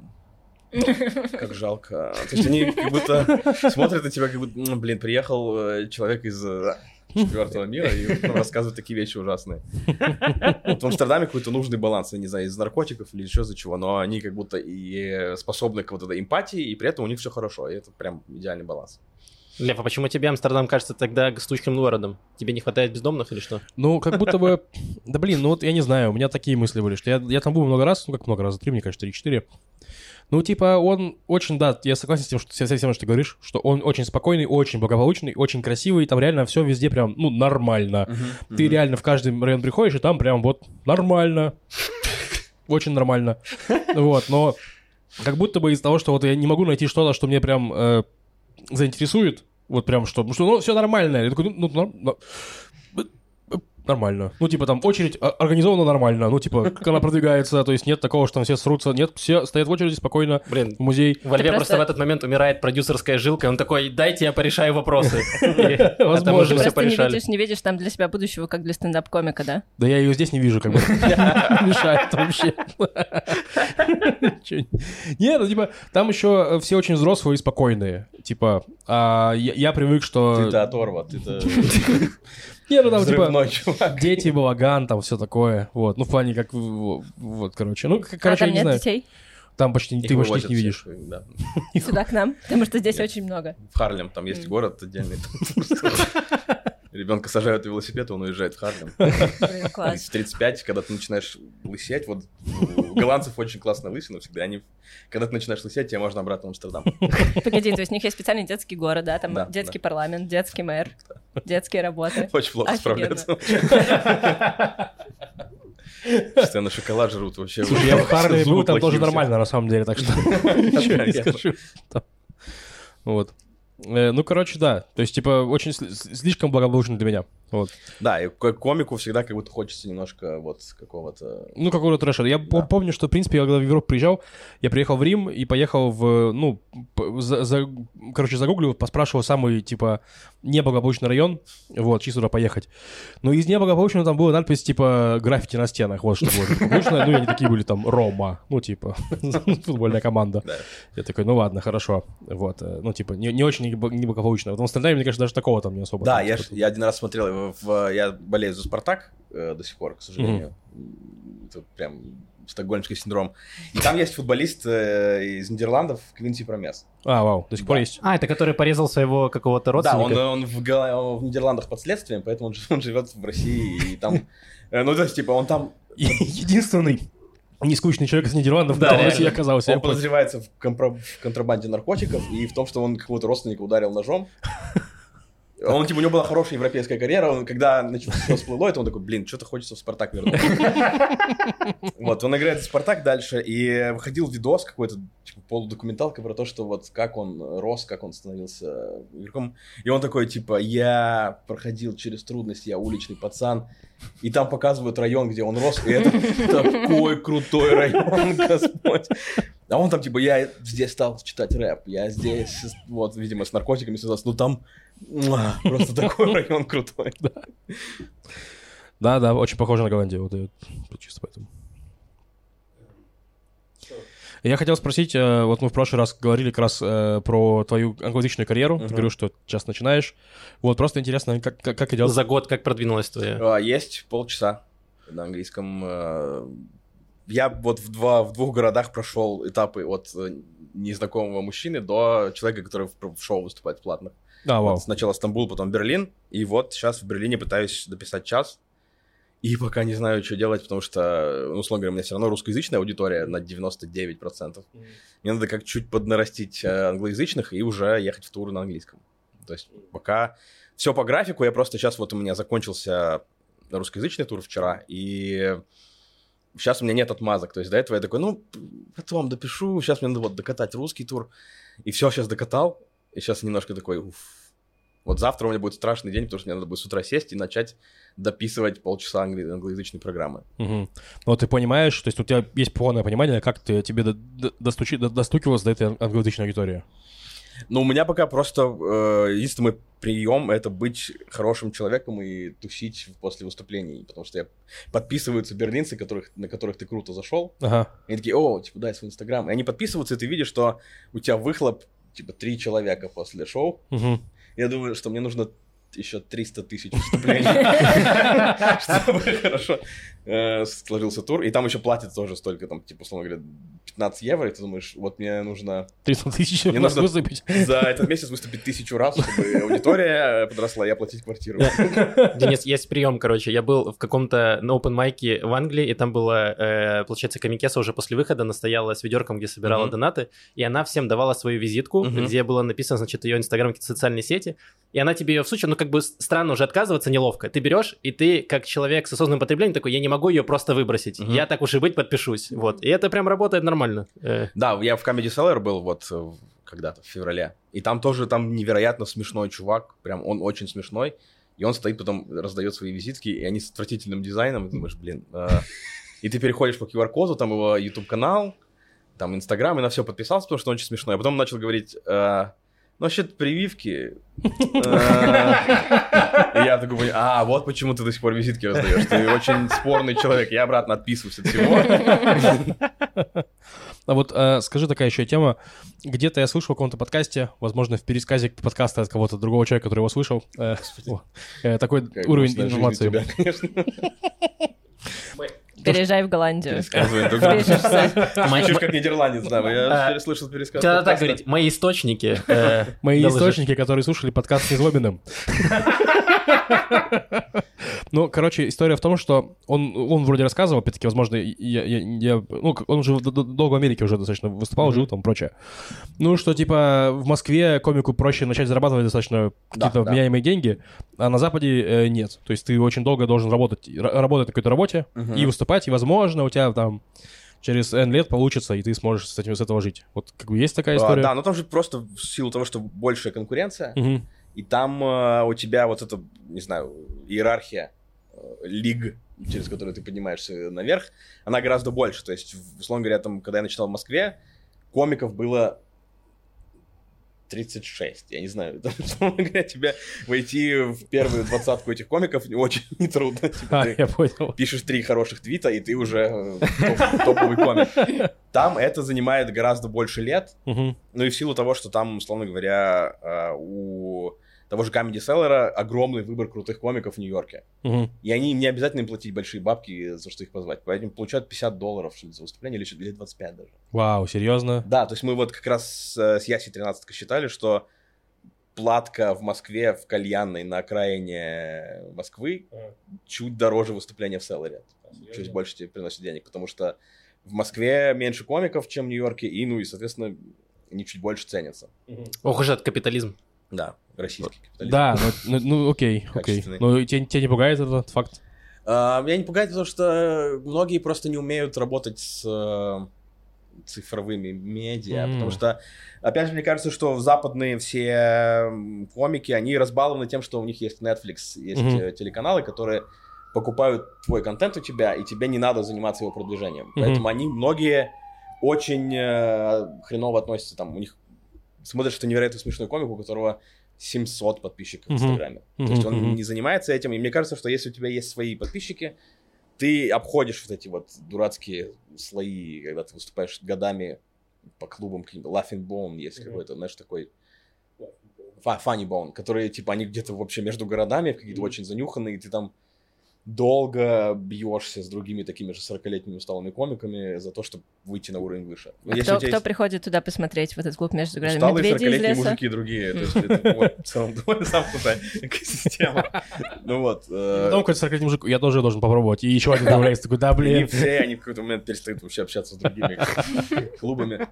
(laughs) Как жалко. То есть они как будто смотрят на тебя, как будто, «М, блин, приехал э, человек из э, четвертого мира и ну, рассказывает такие вещи ужасные. Вот в Амстердаме какой-то нужный баланс, я не знаю, из наркотиков или еще за чего, но они как будто и способны к вот этой эмпатии, и при этом у них все хорошо, и это прям идеальный баланс. Лев, а почему тебе Амстердам кажется тогда стучным городом? Тебе не хватает бездомных или что? Ну, как будто бы... Да блин, ну вот я не знаю, у меня такие мысли были, что я, я там был много раз, ну как много раз, три, мне кажется, три-четыре. Ну, типа, он очень, да, я согласен с тем, что, со всем, что ты говоришь, что он очень спокойный, очень благополучный, очень красивый, там реально все везде прям, ну, нормально. Ты реально в каждый район приходишь, и там прям вот нормально. очень нормально. Вот, но как будто бы из-за того, что вот я не могу найти что-то, что мне прям э, заинтересует, вот прям что, ну, что, ну, все нормально. Я такой, ну, ну, ну, нормально. Ну, типа там очередь а, организована нормально. Ну, типа, как она продвигается, то есть нет такого, что там все срутся. Нет, все стоят в очереди спокойно Блин, в музей. во Льве просто... просто- в этот момент умирает продюсерская жилка, он такой, дайте я порешаю вопросы. (laughs) Возможно. все Просто не порешали. видишь, не видишь там для себя будущего, как для стендап-комика, да? Да я ее здесь не вижу, как бы. (laughs) (laughs) Мешает вообще. Чё- Не, ну типа, там еще все очень взрослые и спокойные. Типа, а я я привык, что... Ты-то оторва, ты-то Не, ну там типа... чувак. Дети, балаган, там все такое. Вот, ну в плане как... Вот, короче. Ну, к- а короче, там я не нет знаю. детей? Там почти Их ты почти вывозят не видишь. всех, да. (laughs) Сюда к нам, потому что здесь Нет. очень много. В Харлем, там есть город отдельный. (laughs) Ребенка сажают в велосипед, он уезжает в Харлем. (laughs) Класс. В 35, когда ты начинаешь лысеть, вот у голландцев очень классно лысина всегда, они, когда ты начинаешь лысеть, тебе можно обратно в Амстердам. (laughs) Погоди, то есть у них есть специальный детский город, да? Там Да, детский парламент, детский мэр, детские работы. Очень плохо Офигенно. справляются. Постоянно шоколад жрут вообще. Слушай, я в Харлеме был, там тоже нормально, на самом деле, так что (laughs) ничего не скажу. Вот. Э, Ну, короче, да. То есть, типа, очень сли- слишком благополучно для меня. Вот. Да, и комику всегда как будто хочется немножко вот какого-то... Ну, какого-то трэша. Я Да. пом- помню, что, в принципе, я когда в Европу приезжал, я приехал в Рим и поехал в, ну, за, за- короче, загуглил, поспрашивал самый, типа, неблагополучный район, вот, чисто туда поехать. Но из неблагополучного там была надпись, типа, граффити на стенах, вот что было благополучное. Ну, и они такие были там, Рома, ну, типа, (laughs) футбольная команда. Да. Я такой, ну, ладно, хорошо. Вот, э, ну, типа, не, не небо- неблагополучно. В Амстердаме, мне кажется, даже такого там не особо. Да, я, я один раз смотрел, его в, я болею за Спартак э, до сих пор, к сожалению. Это прям стокгольмский синдром. И там есть футболист э, из Нидерландов Квинси Промес. А, вау, до сих пор Да. есть. А, это который порезал своего какого-то Да, он, родственника? он в, он в Нидерландах под следствием, поэтому он, (laughs) он живет в России, и там... э, Ну, то есть, типа, он там... (laughs) Единственный нескучный человек из Нидерландов, Да, реально. России оказался. Он подозревается в, компро- в контрабанде наркотиков и в том, что он какого-то родственника ударил ножом. Он, типа, у него была хорошая европейская карьера, он, когда начал все всплыло, это он такой, блин, что-то хочется в Спартак вернуться. (laughs) Вот, он играет в Спартак дальше, и выходил видос какой-то, типа, полудокументалка про то, что вот как он рос, как он становился игроком. И он такой, типа, я проходил через трудности, я уличный пацан, и там показывают район, где он рос, и это (laughs) такой крутой район, (laughs) господь. А он там, типа, я здесь стал читать рэп, я здесь, вот, видимо, с наркотиками связался, ну там просто такой район крутой. (laughs) Да, да, очень похоже на Голландию. Вот, чисто поэтому. Я хотел спросить, э, вот мы в прошлый раз говорили как раз э, про твою англоязычную карьеру. Ты говорил, что сейчас начинаешь. Вот, просто интересно, как, как, как идет. За год как продвинулась твоя? А, Есть полчаса на английском. э, Я вот в, два, в двух городах прошел этапы от незнакомого мужчины до человека, который в шоу выступает платно. А. Вот сначала Стамбул, потом Берлин. И вот сейчас в Берлине пытаюсь дописать час. И пока не знаю, что делать, потому что, ну, условно говоря, у меня все равно русскоязычная аудитория на 99%. Мне надо как чуть поднарастить э, англоязычных и уже ехать в тур на английском. То есть пока все по графику, я просто сейчас вот у меня закончился русскоязычный тур вчера, и сейчас у меня нет отмазок. То есть до этого я такой, ну, потом допишу, сейчас мне надо вот докатать русский тур. И все, сейчас докатал, и сейчас немножко такой, уф. Вот завтра у меня будет страшный день, потому что мне надо будет с утра сесть и начать дописывать полчаса англи- англоязычной программы. Ну, вот ты понимаешь, то есть у тебя есть полное понимание, как ты, тебе до- до- достучи- до- достукивалось до этой англоязычной аудитории. Ну, у меня пока просто э, единственный мой прием это быть хорошим человеком и тусить после выступлений, потому что я подписываются берлинцы, которых, на которых ты круто зашел, Ага. и они такие, о, типа, дай свой инстаграм, и они подписываются, и ты видишь, что у тебя выхлоп, типа, три человека после шоу. Мгм. Я думаю, что мне нужно еще 300 тысяч выступлений, (laughs) (laughs) чтобы хорошо э, сложился тур, и там еще платят тоже столько, там, типа, условно говоря, 15 евро, и ты думаешь, вот мне нужно 300 тысяч Мне нужно- высыпить. за этот месяц выступить тысячу раз, чтобы аудитория э, подросла и оплатить квартиру. Денис, есть прием, короче. Я был в каком-то на open майке в Англии, и там была, э, получается, комикеса уже после выхода, она стояла с ведерком, где собирала донаты, и она всем давала свою визитку, где было написано, значит, ее инстаграм, какие-то социальные сети, и она тебе ее всучила, ну, как бы странно уже отказываться, неловко. Ты берешь, и ты, как человек с осознанным потреблением, такой, я не могу ее просто выбросить. Мгм. Я так уж и быть подпишусь. Вот. И это прям работает нормально. Э, Да, я в Comedy Cellar был вот э, когда-то, в феврале. И там тоже, там невероятно смешной чувак. Прям он очень смешной. И он стоит, потом раздает свои визитки, и они с отвратительным дизайном. И думаешь, блин. э, И ты переходишь по QR-коду, там его YouTube-канал, там Инстаграм, и на все подписался, потому что он очень смешной. А потом начал говорить, э, ну, вообще прививки. я такой, понял, а, вот почему ты до сих пор визитки раздаешь. Ты очень спорный человек. Я обратно отписываюсь от всего. А вот э, скажи такая еще тема. Где-то я слышал в каком-то подкасте, возможно, в пересказе подкаста от кого-то другого человека, который его слышал, э, о, э, такой уровень информации. тебя, конечно. Переезжай в Голландию. Звучишь как нидерландец, да. Я А, переслышал пересказ. Когда так говорить, мои источники. э, Мои источники, которые слушали подкаст с Незлобиным. (laughs) Ну, короче, история в том, что он, он вроде рассказывал, опять-таки, возможно, я, я- я- ну, он уже долго в Америке уже достаточно выступал, жил там, прочее. Ну, что, типа, в Москве комику проще начать зарабатывать достаточно какие-то да. вменяемые деньги, а на Западе э, нет. То есть ты очень долго должен работать, работать на какой-то работе Мгм. и выступать, и, возможно, у тебя там через N лет получится, и ты сможешь с этим с этого жить. Вот как бы есть такая А, история? Да, но там же просто в силу того, что большая конкуренция, Мгм. и там э, у тебя вот эта, не знаю, иерархия лиг, через которые ты поднимаешься наверх, она гораздо больше. То есть, условно говоря, там, когда я начинал в Москве, комиков было 36, я не знаю, (laughs) там, условно говоря, тебе войти в первую двадцатку этих комиков очень (laughs) нетрудно. Типа, А, ты- я понял. пишешь три хороших твита, и ты уже э, топ- топовый комик. Там это занимает гораздо больше лет, Мгм. ну и в силу того, что там, условно говоря, э, у того же Comedy Cellar огромный выбор крутых комиков в Нью-Йорке. Мгм. И они им не обязательно им платить большие бабки за что их позвать. Поэтому получают 50 долларов что ли, за выступление или, или 25 даже. Вау, серьезно? Да, то есть мы вот как раз с, э, с Яси 13 считали, что платка в Москве в кальянной на окраине Москвы чуть дороже выступления в Селлере. Чуть больше тебе приносит денег, потому что в Москве меньше комиков, чем в Нью-Йорке, и, ну, и, соответственно, они чуть больше ценятся. Ох уж этот капитализм. Да, российский капитализм. Да, ну, ну, ну, окей, (laughs) окей. Качественный. Ну, тебя, тебя не пугает этот факт? А, Меня не пугает, потому что многие просто не умеют работать с э, цифровыми медиа, М. потому что, опять же, мне кажется, что западные все комики, они разбалованы тем, что у них есть Netflix, есть э, телеканалы, которые покупают твой контент у тебя, и тебе не надо заниматься его продвижением. Мгм. Поэтому они, многие, очень э, хреново относятся, там, у них смотришь, что невероятно смешной комик, у которого 700 подписчиков в. Инстаграме. То Мгм, есть он не занимается этим, и мне кажется, что если у тебя есть свои подписчики, ты обходишь вот эти вот дурацкие слои, когда ты выступаешь годами по клубам, каким-то Laughing Bone есть Мгм. какой-то, знаешь, такой Funny Bone, которые, типа, они где-то вообще между городами, какие-то очень занюханные, и ты там долго бьешься с другими такими же 40-летними усталыми комиками за то, чтобы выйти на уровень выше. Ну, А если кто, кто есть приходит туда посмотреть в этот клуб между городами? усталые Медведи из 40-летние леса? мужики другие, то есть это в целом (laughs) довольно замкнутая экосистема. Ну вот. э, Потом какой-то 40 мужик, я тоже должен попробовать. И еще один появляется такой, да, И блин. все, они в какой-то момент перестают вообще общаться с другими (laughs) клубами.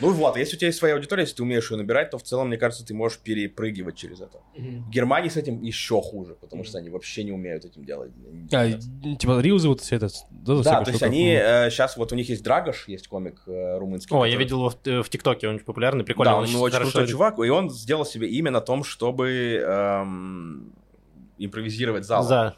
Ну вот, если у тебя есть своя аудитория, если ты умеешь ее набирать, то в целом, мне кажется, ты можешь перепрыгивать через это. В Германии с этим еще хуже, потому что они вообще не умеют этим делать. А, типа рилзы вот все это. Да, Да, то есть они сейчас вот у них есть Драгош, есть комик э, румынский. О, я который- видел его в, э, в ТикТоке, он очень популярный, прикольно. Да, он очень очень крутой чувак, и он сделал себе имя на том, чтобы эм, импровизировать зал. Да.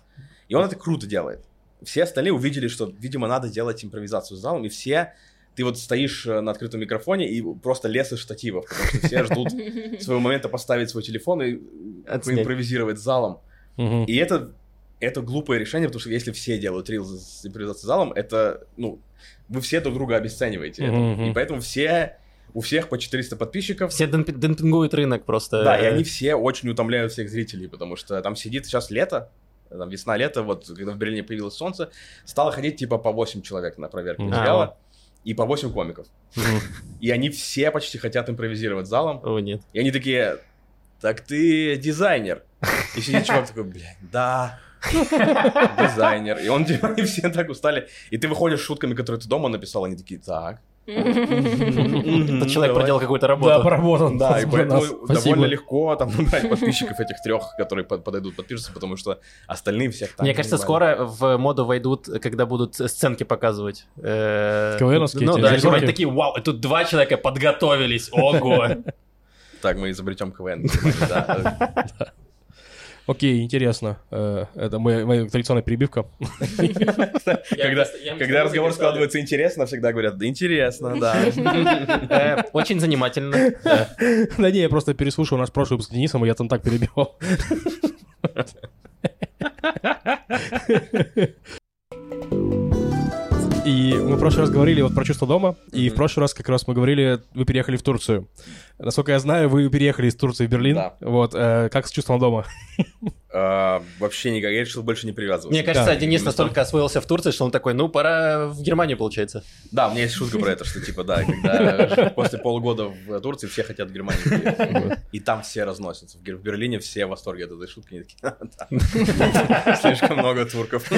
И он это круто делает. Все остальные увидели, что, видимо, надо делать импровизацию с залом, и все... Ты вот стоишь э, на открытом микрофоне и просто лес из штативов, потому что все ждут (laughs) своего момента поставить свой телефон и Отснять. импровизировать с залом. Мгм. И это, это глупое решение, потому что если все делают рилзы с импровизацией залом, это, ну, вы все друг друга обесцениваете. это. Мгм. И поэтому все, у всех по 400 подписчиков, Все демпи- демпингуют рынок просто. да, и они все очень утомляют всех зрителей, потому что там сидит сейчас лето, там весна-лето, вот когда в Берлине появилось солнце, стало ходить типа по 8 человек на проверку Мгм. материала, и по 8 комиков. Мгм. И они все почти хотят импровизировать залом, О, нет. и они такие, так ты дизайнер. И сидит чувак такой, блядь, да, (laughs) дизайнер. И он, типа, они все так устали. И ты выходишь с шутками, которые ты дома написал, они такие, так, Этот человек проделал какую-то Да, работу. поработан. Да, и поэтому довольно легко там (laughs) набрать подписчиков этих трех, которые под- подойдут подпишутся, потому что остальные всех Мне кажется, скоро в моду войдут, когда будут сценки показывать. Э, КВНовские Ну да, типа такие, вау, тут два человека подготовились, ого. (laughs) Так, мы изобретем КВН. Окей, интересно. Э, Это моя моя традиционная перебивка. (laughs) Когда разговор складывается интересно, всегда говорят, да интересно, да. (laughs) Очень занимательно. да. (laughs) Да не, я просто переслушал наш прошлый выпуск с Денисом, и я там так перебивал. И мы в прошлый раз говорили вот про чувство дома, и в прошлый раз как раз мы говорили, вы переехали в Турцию. Насколько я знаю, вы переехали из Турции в Берлин. Да. Вот, э, как с чувством дома? А, Вообще никак, я решил больше не привязываться. Мне кажется, Да. Денис настолько освоился в Турции, что он такой, ну, пора в Германию, получается. Да, у меня есть шутка про это, что типа, да, когда после полугода в Турции все хотят в Германию. И там все разносятся. В Берлине все в восторге от этой шутки. «Да, (laughs) Слишком много турков. (laughs)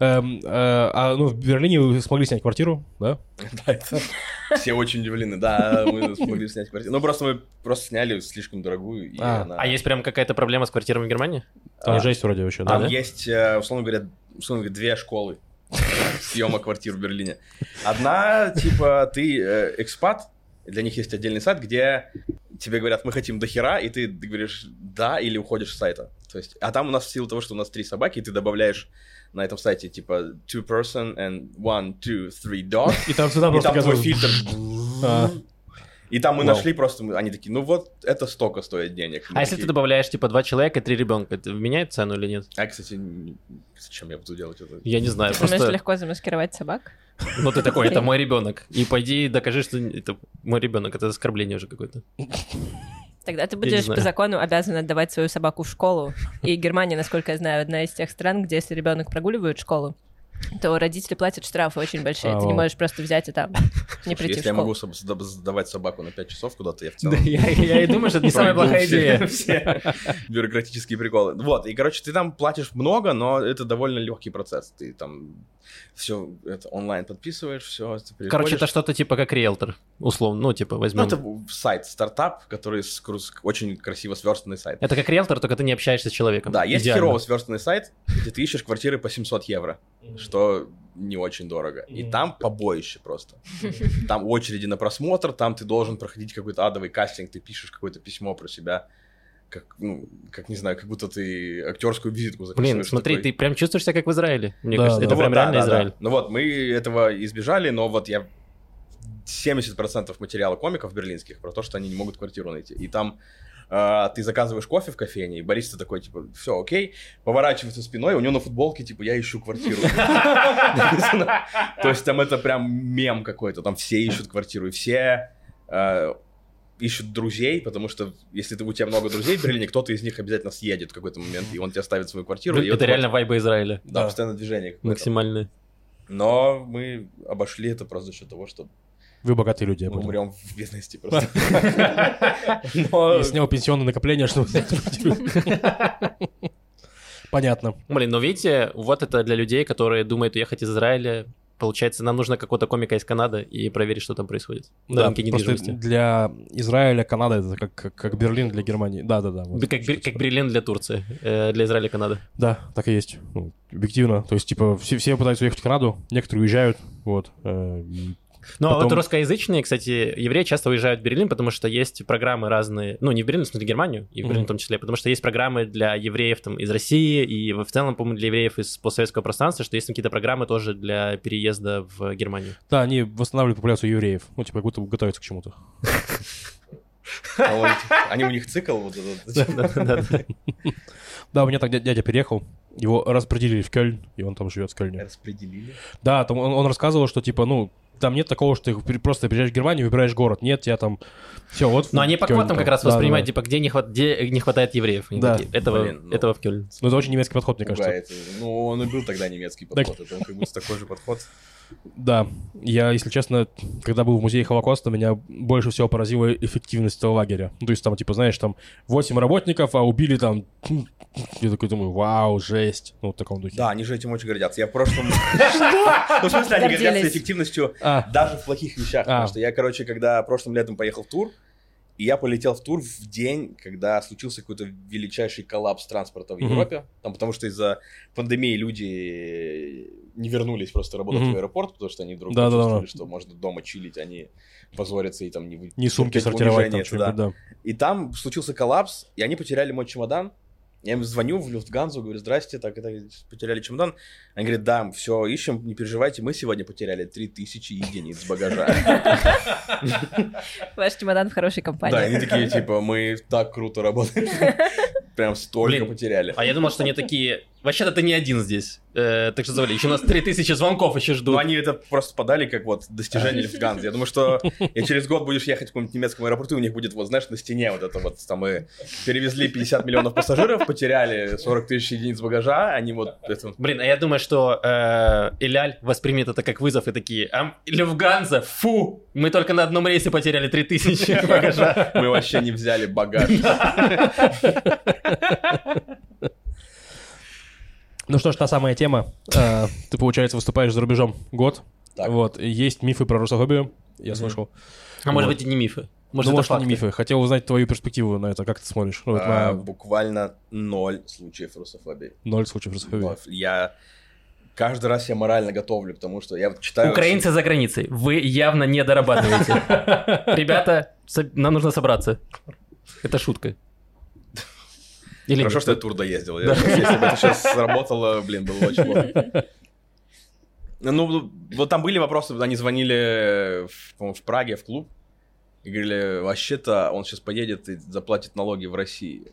Эм, э, А ну, в Берлине вы смогли снять квартиру, да? (laughs) Да, это- Все очень удивлены. Да, мы смогли снять квартиру. Ну, просто мы просто сняли слишком дорогую. и А. она- А есть прям какая-то проблема с квартирами в Германии? Там А. жесть вроде вообще, да? Там да? есть, э, условно говоря, условно говоря, две школы съема квартир в Берлине. Одна, типа, ты э, экспат, для них есть отдельный сайт, где тебе говорят, мы хотим до хера, и ты говоришь да или уходишь с сайта. То есть, а там у нас в силу того, что у нас три собаки, и ты добавляешь на этом сайте типа two person and one, two, three dog, И там всегда просто твой фильтр. А. И там мы Вау. нашли просто, они такие, ну вот это столько стоит денег. Мы А если ты такие, добавляешь, типа, два человека и три ребенка, это меняет цену или нет? А, кстати, зачем я буду делать это? Я не знаю, просто... легко замаскировать собак? Ну, ты такой, это мой ребенок. И пойди докажи, что это мой ребенок. Это оскорбление уже какое-то. Тогда ты будешь по закону обязан отдавать свою собаку в школу. И Германия, насколько я знаю, одна из тех стран, где если ребенок прогуливает школу, то родители платят штрафы очень большие. А, Ты не вау. можешь просто взять и там (laughs) не прийти если я могу сдавать собаку на 5 часов куда-то, я в целом... я, и думаю, что это не (laughs) самая плохая идея. (laughs) все бюрократические приколы. Вот, и, короче, ты там платишь много, но это довольно легкий процесс. Ты там все это онлайн подписываешь, все. Короче, это что-то типа как риэлтор, условно. Ну, типа, Ну, возьмем... это сайт, стартап, который с- очень красиво сверстанный сайт. Это как риэлтор, только ты не общаешься с человеком. Да, есть Идеально. херово сверстанный сайт, где ты ищешь квартиры по 700 евро, что не очень дорого. И там побоище просто. (laughs) Там очереди на просмотр, там ты должен проходить какой-то адовый кастинг, ты пишешь какое-то письмо про себя, как, ну, как, не знаю, как будто ты актерскую визитку записываешь. Блин, смотри, такой. ты прям чувствуешь себя как в Израиле. Мне Да, кажется, да. это Ну прям вот, да, реально да, да. Израиль. Ну вот, мы этого избежали, но вот я 70% материала комиков берлинских про то, что они не могут квартиру найти. И там а, ты заказываешь кофе в кофейне, и бариста такой, типа, все, окей, поворачивается спиной, у него на футболке, типа, я ищу квартиру. То есть там это прям мем какой-то, там все ищут квартиру, и все а, ищут друзей, потому что если ты, у тебя много друзей в Берлине, кто-то из них обязательно съедет в какой-то момент, и он тебе оставит свою квартиру. Это реально вайба Израиля. Да, Да. постоянно движение. Максимальное. Но мы обошли это просто за счет того, что Вы богатые люди, я мы умрем в бедности (laughs) просто. Я снял пенсионное накопление, чтобы снять. Понятно. Блин, но видите, вот это для людей, которые думают уехать из Израиля. Получается, нам нужно какого-то комика из Канады и проверить, что там происходит на Да, рынке просто недвижимости. для Израиля Канада это как, как, как Берлин для Германии. Да, да, да. вот. Как, как Берлин для Турции, э, для Израиля Канада. Да, так и есть. Ну, объективно. То есть, типа, все, все пытаются уехать в Канаду, некоторые уезжают. Вот. э, а Потом- вот русскоязычные, кстати, евреи часто уезжают в Берлин, потому что есть программы разные, ну, не в Берлин, в смысле, в Германию, и в Берлин Мгм. в том числе, потому что есть программы для евреев там из России, и в целом, по-моему, для евреев из постсоветского пространства, что есть там какие-то программы тоже для переезда в Германию. Да, они восстанавливают популяцию евреев. Ну, типа, как будто готовятся к чему-то. он- они у них цикл вот этот. Да, у меня так дя- дядя переехал, его распределили в Кёльн, и он там живет в Кёльне. Распределили. Да, там он, он рассказывал, что, типа, ну, там нет такого, что ты просто приезжаешь в Германию, выбираешь город. Нет, тебя там... Все, вот... Но они по квотам там. как раз Да, воспринимают, да. типа, где не, хват- где не хватает евреев. Они Да. такие, этого, Блин, ну. этого в Кёльн. Ну, это очень немецкий подход, мне кажется. Пугает. Ну, он и был тогда немецкий подход. Это он как будто такой же подход. Да, я, если честно, когда был в музее Холокоста, меня больше всего поразила эффективность этого лагеря. Ну, то есть там, типа, знаешь, там 8 работников, а убили там... Я такой думаю, вау, жесть. Ну, в таком духе. Да, они же этим очень гордятся. Я в прошлом... (laughs) (laughs) Ну, в смысле, они гордятся эффективностью А. даже в плохих вещах. Потому А. что я, короче, когда прошлым летом поехал в тур, и я полетел в тур в день, когда случился какой-то величайший коллапс транспорта в. Европе. Там, потому что из-за пандемии люди не вернулись просто работать Мгм. в аэропорт, потому что они вдруг Да-да-да. почувствовали, что можно дома чилить, они позорятся и там не... Не сумки сортировать там да. да. И там случился коллапс, и они потеряли мой чемодан. Я им звоню в Люфтганзу, говорю, здрасте, так, это, потеряли чемодан. Они говорят, да, все, ищем, не переживайте, мы сегодня потеряли 3000 единиц багажа. Ваш чемодан в хорошей Да, компании. они такие, типа, мы так круто работаем. Прям столько Блин. потеряли. А я думал, что они такие... Вообще-то ты не один здесь. Э, так что завали. Еще у нас 3000 звонков еще Ну, ждут. они это просто подали как вот достижение Люфтганзы. Я думаю, что и через год будешь ехать в каком-нибудь немецком аэропорту, и у них будет, вот, знаешь, на стене вот это вот, там мы перевезли 50 миллионов пассажиров, потеряли 40 тысяч единиц багажа, они вот это... Блин, а я думаю, что э, Иляль воспримет это как вызов и такие, а, Люфтганза, фу, мы только на одном рейсе потеряли 3000 (laughs) багажа. Мы вообще не взяли багаж. (laughs) Ну что ж, та самая тема. Э, Ты, получается, выступаешь за рубежом год. Вот. Есть мифы про русофобию, я слышал. А может быть и не мифы. Может, ну, это может, и не факты. мифы. Хотел узнать твою перспективу на это. Как ты смотришь? Ну, вот А, на Буквально ноль случаев русофобии. ноль случаев русофобии. Ноль. Я каждый раз я морально готовлю, потому что я вот читаю... Украинцы за границей, вы явно не дорабатываете. (laughs) Ребята, нам нужно собраться. Это шутка. Или Хорошо, нет? что я тур доездил. Я- (laughs) Если бы это сейчас сработало, блин, было очень плохо. (laughs) Ну, вот там были вопросы, они звонили, в, в Праге, в клуб, и говорили, вообще-то он сейчас поедет и заплатит налоги в России.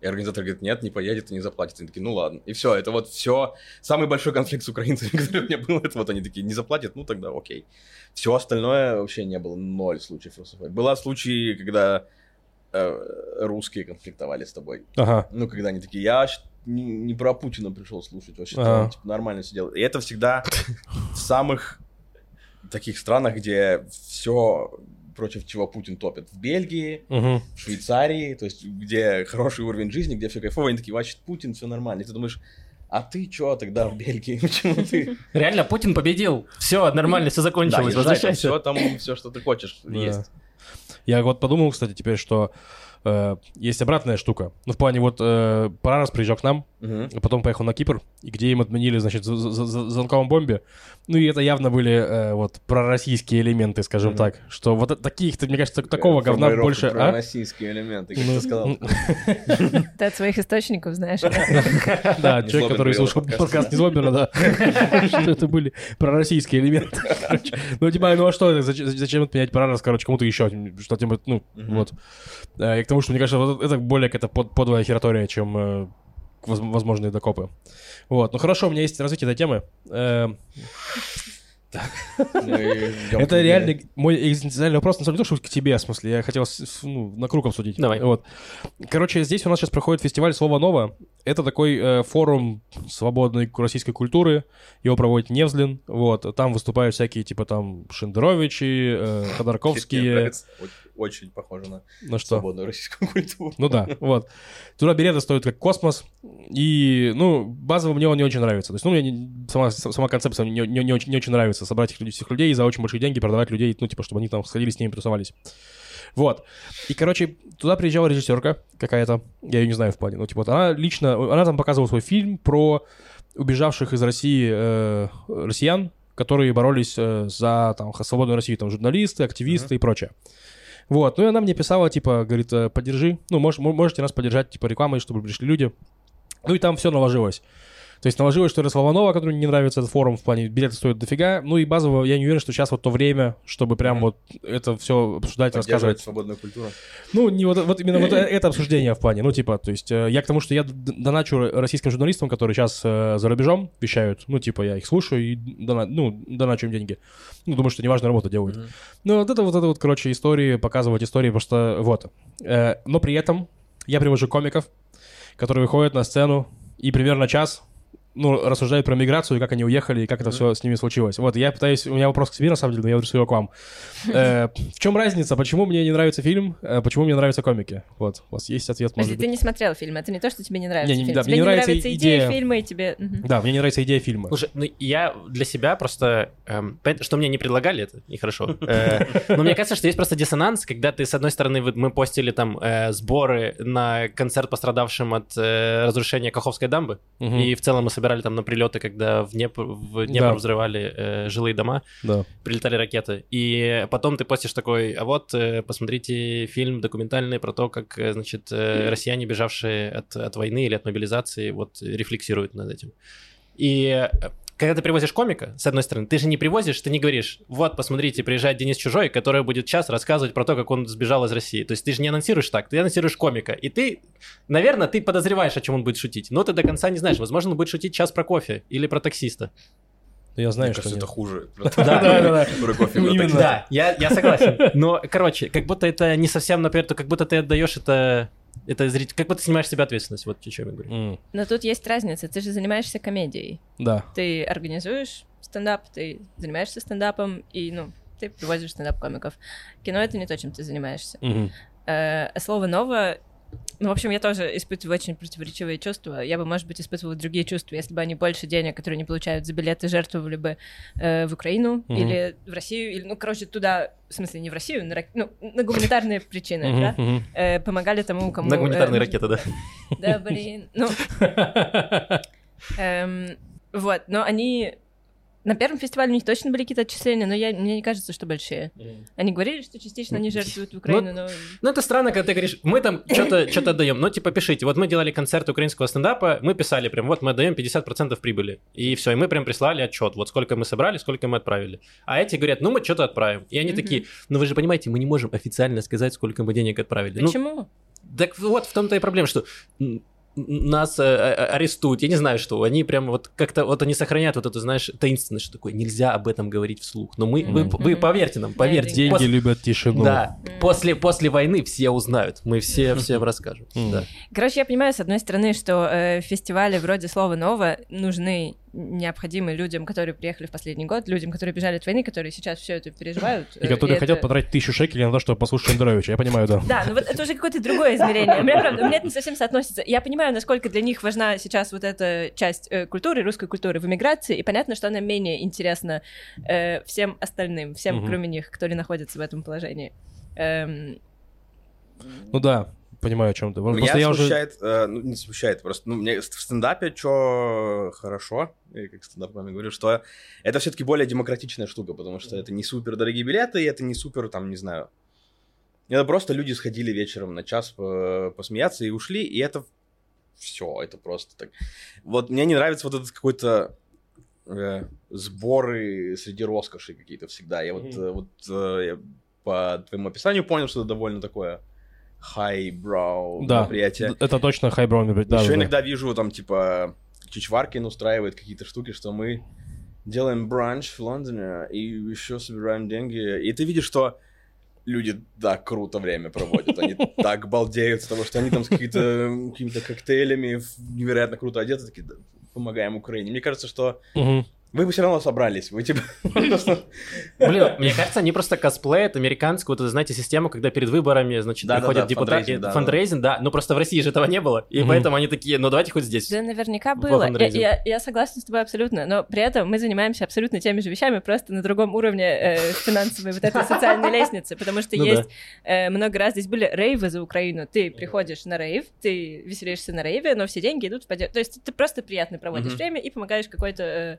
И организатор говорит, нет, не поедет и не заплатит. Они такие, ну ладно. И все, это вот все. Самый большой конфликт с украинцами, (laughs) который у меня был, это вот они такие, не заплатят, ну тогда окей. Все остальное вообще не было, ноль случаев. Была случаи, когда русские конфликтовали с тобой. Ага. Ну, когда они такие, я не, не про Путина пришел слушать, вообще Ага. он, типа, нормально сидел. И это всегда в самых таких странах, где все против чего Путин топит. В Бельгии, Мгм. в Швейцарии, то есть где хороший уровень жизни, где все кайфово, они такие, значит, Путин, все нормально. И ты думаешь, а ты чё тогда в Бельгии? (laughs) Почему ты? Реально, Путин победил. Все, нормально, все закончилось. Возвращайся. все там, все, что ты хочешь, Да. есть. Я вот подумал, кстати, теперь, что э, есть обратная штука. Ну, в плане, вот э, Парарас приезжал к нам, Мгм. а потом поехал на Кипр, и где им отменили, значит, за- за- бомбе. Ну, и это явно были э, вот пророссийские элементы, скажем Мгм. так. Что вот от таких, мне кажется, такого Э, говна формулировка больше... про а? российские элементы, как Ну, ты сказал. ну, (laughs) Ты от своих источников знаешь. Да, (laughs) человек, который слушал подкаст. Незлобина, да. (laughs) Что это были пророссийские элементы. Ну, типа, ну а что, это? зачем отменять Парарас, короче, кому-то еще? Что тем, ну, вот. Тому, что, мне кажется, вот это более какая-то под- подлая хератория, чем э, воз- возможные докопы. Вот, ну хорошо, у меня есть развитие этой темы. Э, (laughs) Это реально неделе. мой экзистенциальный вопрос, на самом деле, что к тебе, в смысле, я хотел ну, на круг обсудить. Давай. Вот. Короче, здесь у нас сейчас проходит фестиваль «Слово ново». Это такой э, форум свободной российской культуры. Его проводит Невзлин. Вот. Там выступают всякие, типа, там, Шендеровичи, э, (laughs) Ходорковские. Очень- похоже на Ну что? свободную российскую культуру. Ну да, (laughs) вот. Туда билеты стоят как космос. И, ну, базово мне он не очень нравится. То есть, ну, мне не- сама, сама концепция мне не, не очень, не очень нравится. Собрать людей- всех людей и за очень большие деньги продавать людей, ну, типа, чтобы они там сходили с ними, тусовались. Вот. И, короче, туда приезжала режиссерка какая-то, я ее не знаю в плане, ну, типа, вот она лично, она там показывала свой фильм про убежавших из России э, россиян, которые боролись э, за, там, свободную Россию, там, журналисты, активисты и прочее. Вот, ну и она мне писала, типа, говорит, э, поддержи, ну, мож- мо- можете нас поддержать, типа, рекламой, чтобы пришли люди. Ну и там все наложилось. То есть наложилось, что это Слованова, которой не нравится этот форум, в плане билеты стоят дофига. Ну и базово, я не уверен, что сейчас вот то время, чтобы прям вот это все обсуждать, рассказывать. свободную культуру. Ну, не вот, вот именно вот это обсуждение в плане, ну, типа, то есть э, я к тому, что я доначу российским журналистам, которые сейчас э, за рубежом вещают, ну, типа, я их слушаю и дона- ну, доначу им деньги. Ну, думаю, что неважно, работу делают. Ну, вот это вот это вот, короче, истории, показывать истории, просто вот. Э, но при этом я привожу комиков, которые выходят на сцену и примерно час ну, рассуждают про миграцию, и как они уехали, и как это все с ними случилось. Вот, я пытаюсь... У меня вопрос к себе, на самом деле, но я адресую его к вам. (laughs) Э, в чем разница? Почему мне не нравится фильм? э, Почему мне нравятся комики? Вот, у вас есть ответ, может Подожди, быть? ты не смотрел фильм, это не то, что тебе не нравится Не, не, фильм. да, тебе мне не нравится нравится идея. идея фильма, и тебе... Да, мне не нравится идея фильма. Слушай, ну я для себя просто... эм, что мне не предлагали, это нехорошо. Э, Но мне кажется, что есть просто диссонанс, когда ты, с одной стороны, мы постили там э, сборы на концерт пострадавшим от э, разрушения Каховской дамбы, Мгм. и в целом мы собирали там на прилеты, когда в Днепр, в Днепр Да. взрывали э, жилые дома, Да. прилетали ракеты. И потом ты постишь такой, а вот, э, посмотрите фильм документальный про то, как, э, значит, э, россияне, бежавшие от, от войны или от мобилизации, вот, рефлексируют над этим. И э, когда ты привозишь комика, с одной стороны, ты же не привозишь, ты не говоришь, вот, посмотрите, приезжает Денис Чужой, который будет час рассказывать про то, как он сбежал из России. То есть ты же не анонсируешь так, ты анонсируешь комика. И ты, наверное, ты подозреваешь, о чем он будет шутить, но ты до конца не знаешь. Возможно, он будет шутить час про кофе или про таксиста. Я знаю, Мне что кажется, нет. это хуже. (laughs) Да, да, да. Про кофе. Ну, вот так. именно. Да, я, я согласен. Но, короче, как будто это не совсем, например, то как будто ты отдаешь это, это зритель, как будто ты снимаешь себя ответственность, вот о чем я говорю. М, Но тут есть разница, ты же занимаешься комедией. Да. Ты организуешь стендап, ты занимаешься стендапом, и, ну, ты привозишь стендап-комиков. Кино — это не то, чем ты занимаешься. Мгм. Э, а слово «ново» Ну, в общем, я тоже испытываю очень противоречивые чувства. Я бы, может быть, испытывала другие чувства, если бы они больше денег, которые они получают за билеты, жертвовали бы э, в Украину Мгм. или в Россию, или, ну, короче, туда, в смысле, не в Россию, на, ну, на гуманитарные причины, Мгм, да? Э, помогали тому, кому... На гуманитарные э, ракеты, да. (laughs) Да, блин. Ну, (laughs) эм, вот, но они... На первом фестивале у них точно были какие-то отчисления, но я, мне не кажется, что большие. Они говорили, что частично они жертвуют в Украину, но... Ну, это странно, когда ты говоришь, мы там что-то что отдаем. Ну, типа, пишите, вот мы делали концерт украинского стендапа, мы писали прям, вот мы отдаем 50% прибыли. И все, и мы прям прислали отчет, вот сколько мы собрали, сколько мы отправили. А эти говорят, ну, мы что-то отправим. И они такие, ну, вы же понимаете, мы не можем официально сказать, сколько мы денег отправили. Ну, Почему? Так вот, в том-то и проблема, что нас э, э, арестуют, я не знаю что, они прям вот как-то, вот они сохраняют вот эту, знаешь, таинственность, что такое, нельзя об этом говорить вслух, но мы, вы, Мгм. вы поверьте нам, поверьте. Деньги Пос- любят тишину. Да, Мгм. после, после войны все узнают, мы все всем расскажем. Да. Короче, я понимаю, с одной стороны, что э, фестивали вроде слова «ново» нужны необходимы людям, которые приехали в последний год, людям, которые бежали от войны, которые сейчас все это переживают. И э, которые это- хотят потратить тысячу шекелей на то, чтобы послушать Шендеровича. Я понимаю, да. Да, ну вот это уже какое-то другое измерение. У меня, правда, у меня это не совсем соотносится. Я понимаю, насколько для них важна сейчас вот эта часть э, культуры, русской культуры в эмиграции, и понятно, что она менее интересна э, всем остальным, всем, Мгм. кроме них, которые находятся в этом положении. Эм, Ну да, понимаю, о чем ты. Меня Просто я уже... смущает, э, ну, не смущает, просто, ну, мне в стендапе что хорошо, я как стендап говорю, что это все-таки более демократичная штука, потому что это не супер дорогие билеты, и это не супер, там, не знаю, это просто люди сходили вечером на час по- посмеяться и ушли, и это все, это просто так. Вот мне не нравится вот этот какой-то э, сборы среди роскоши какие-то всегда. Я вот, э, вот э, я по твоему описанию понял, что это довольно такое highbrow Да, мероприятие. это точно хайброун мероприятие. Да, Еще да, да. иногда вижу там типа Чичваркин устраивает какие-то штуки, что мы делаем бранч в Лондоне и еще собираем деньги. И ты видишь, что люди так круто время проводят. Они (laughs) так балдеют с того, что они там с какими-то коктейлями невероятно круто одеты, такие «Да, помогаем Украине. Мне кажется, что. Вы бы все равно собрались. Вы типа (laughs) просто- Блин, мне кажется, они просто косплеят американскую, вот знаете, систему, когда перед выборами, значит, приходят депутаты, фандрейзинг, да, фандрейзинг, да, но просто в России же этого не было, и поэтому они такие, ну давайте хоть здесь. Да, наверняка было. Я, фандрейзинг. я- я согласна с тобой абсолютно, но при этом мы занимаемся абсолютно теми же вещами, просто на другом уровне э, финансовой вот этой социальной лестницы, потому что Ну есть э, много раз здесь были рейвы за Украину. Ты приходишь на рейв, ты веселишься на рейве, но все деньги идут в поддержку. То есть ты просто приятно проводишь время и помогаешь какой-то... э,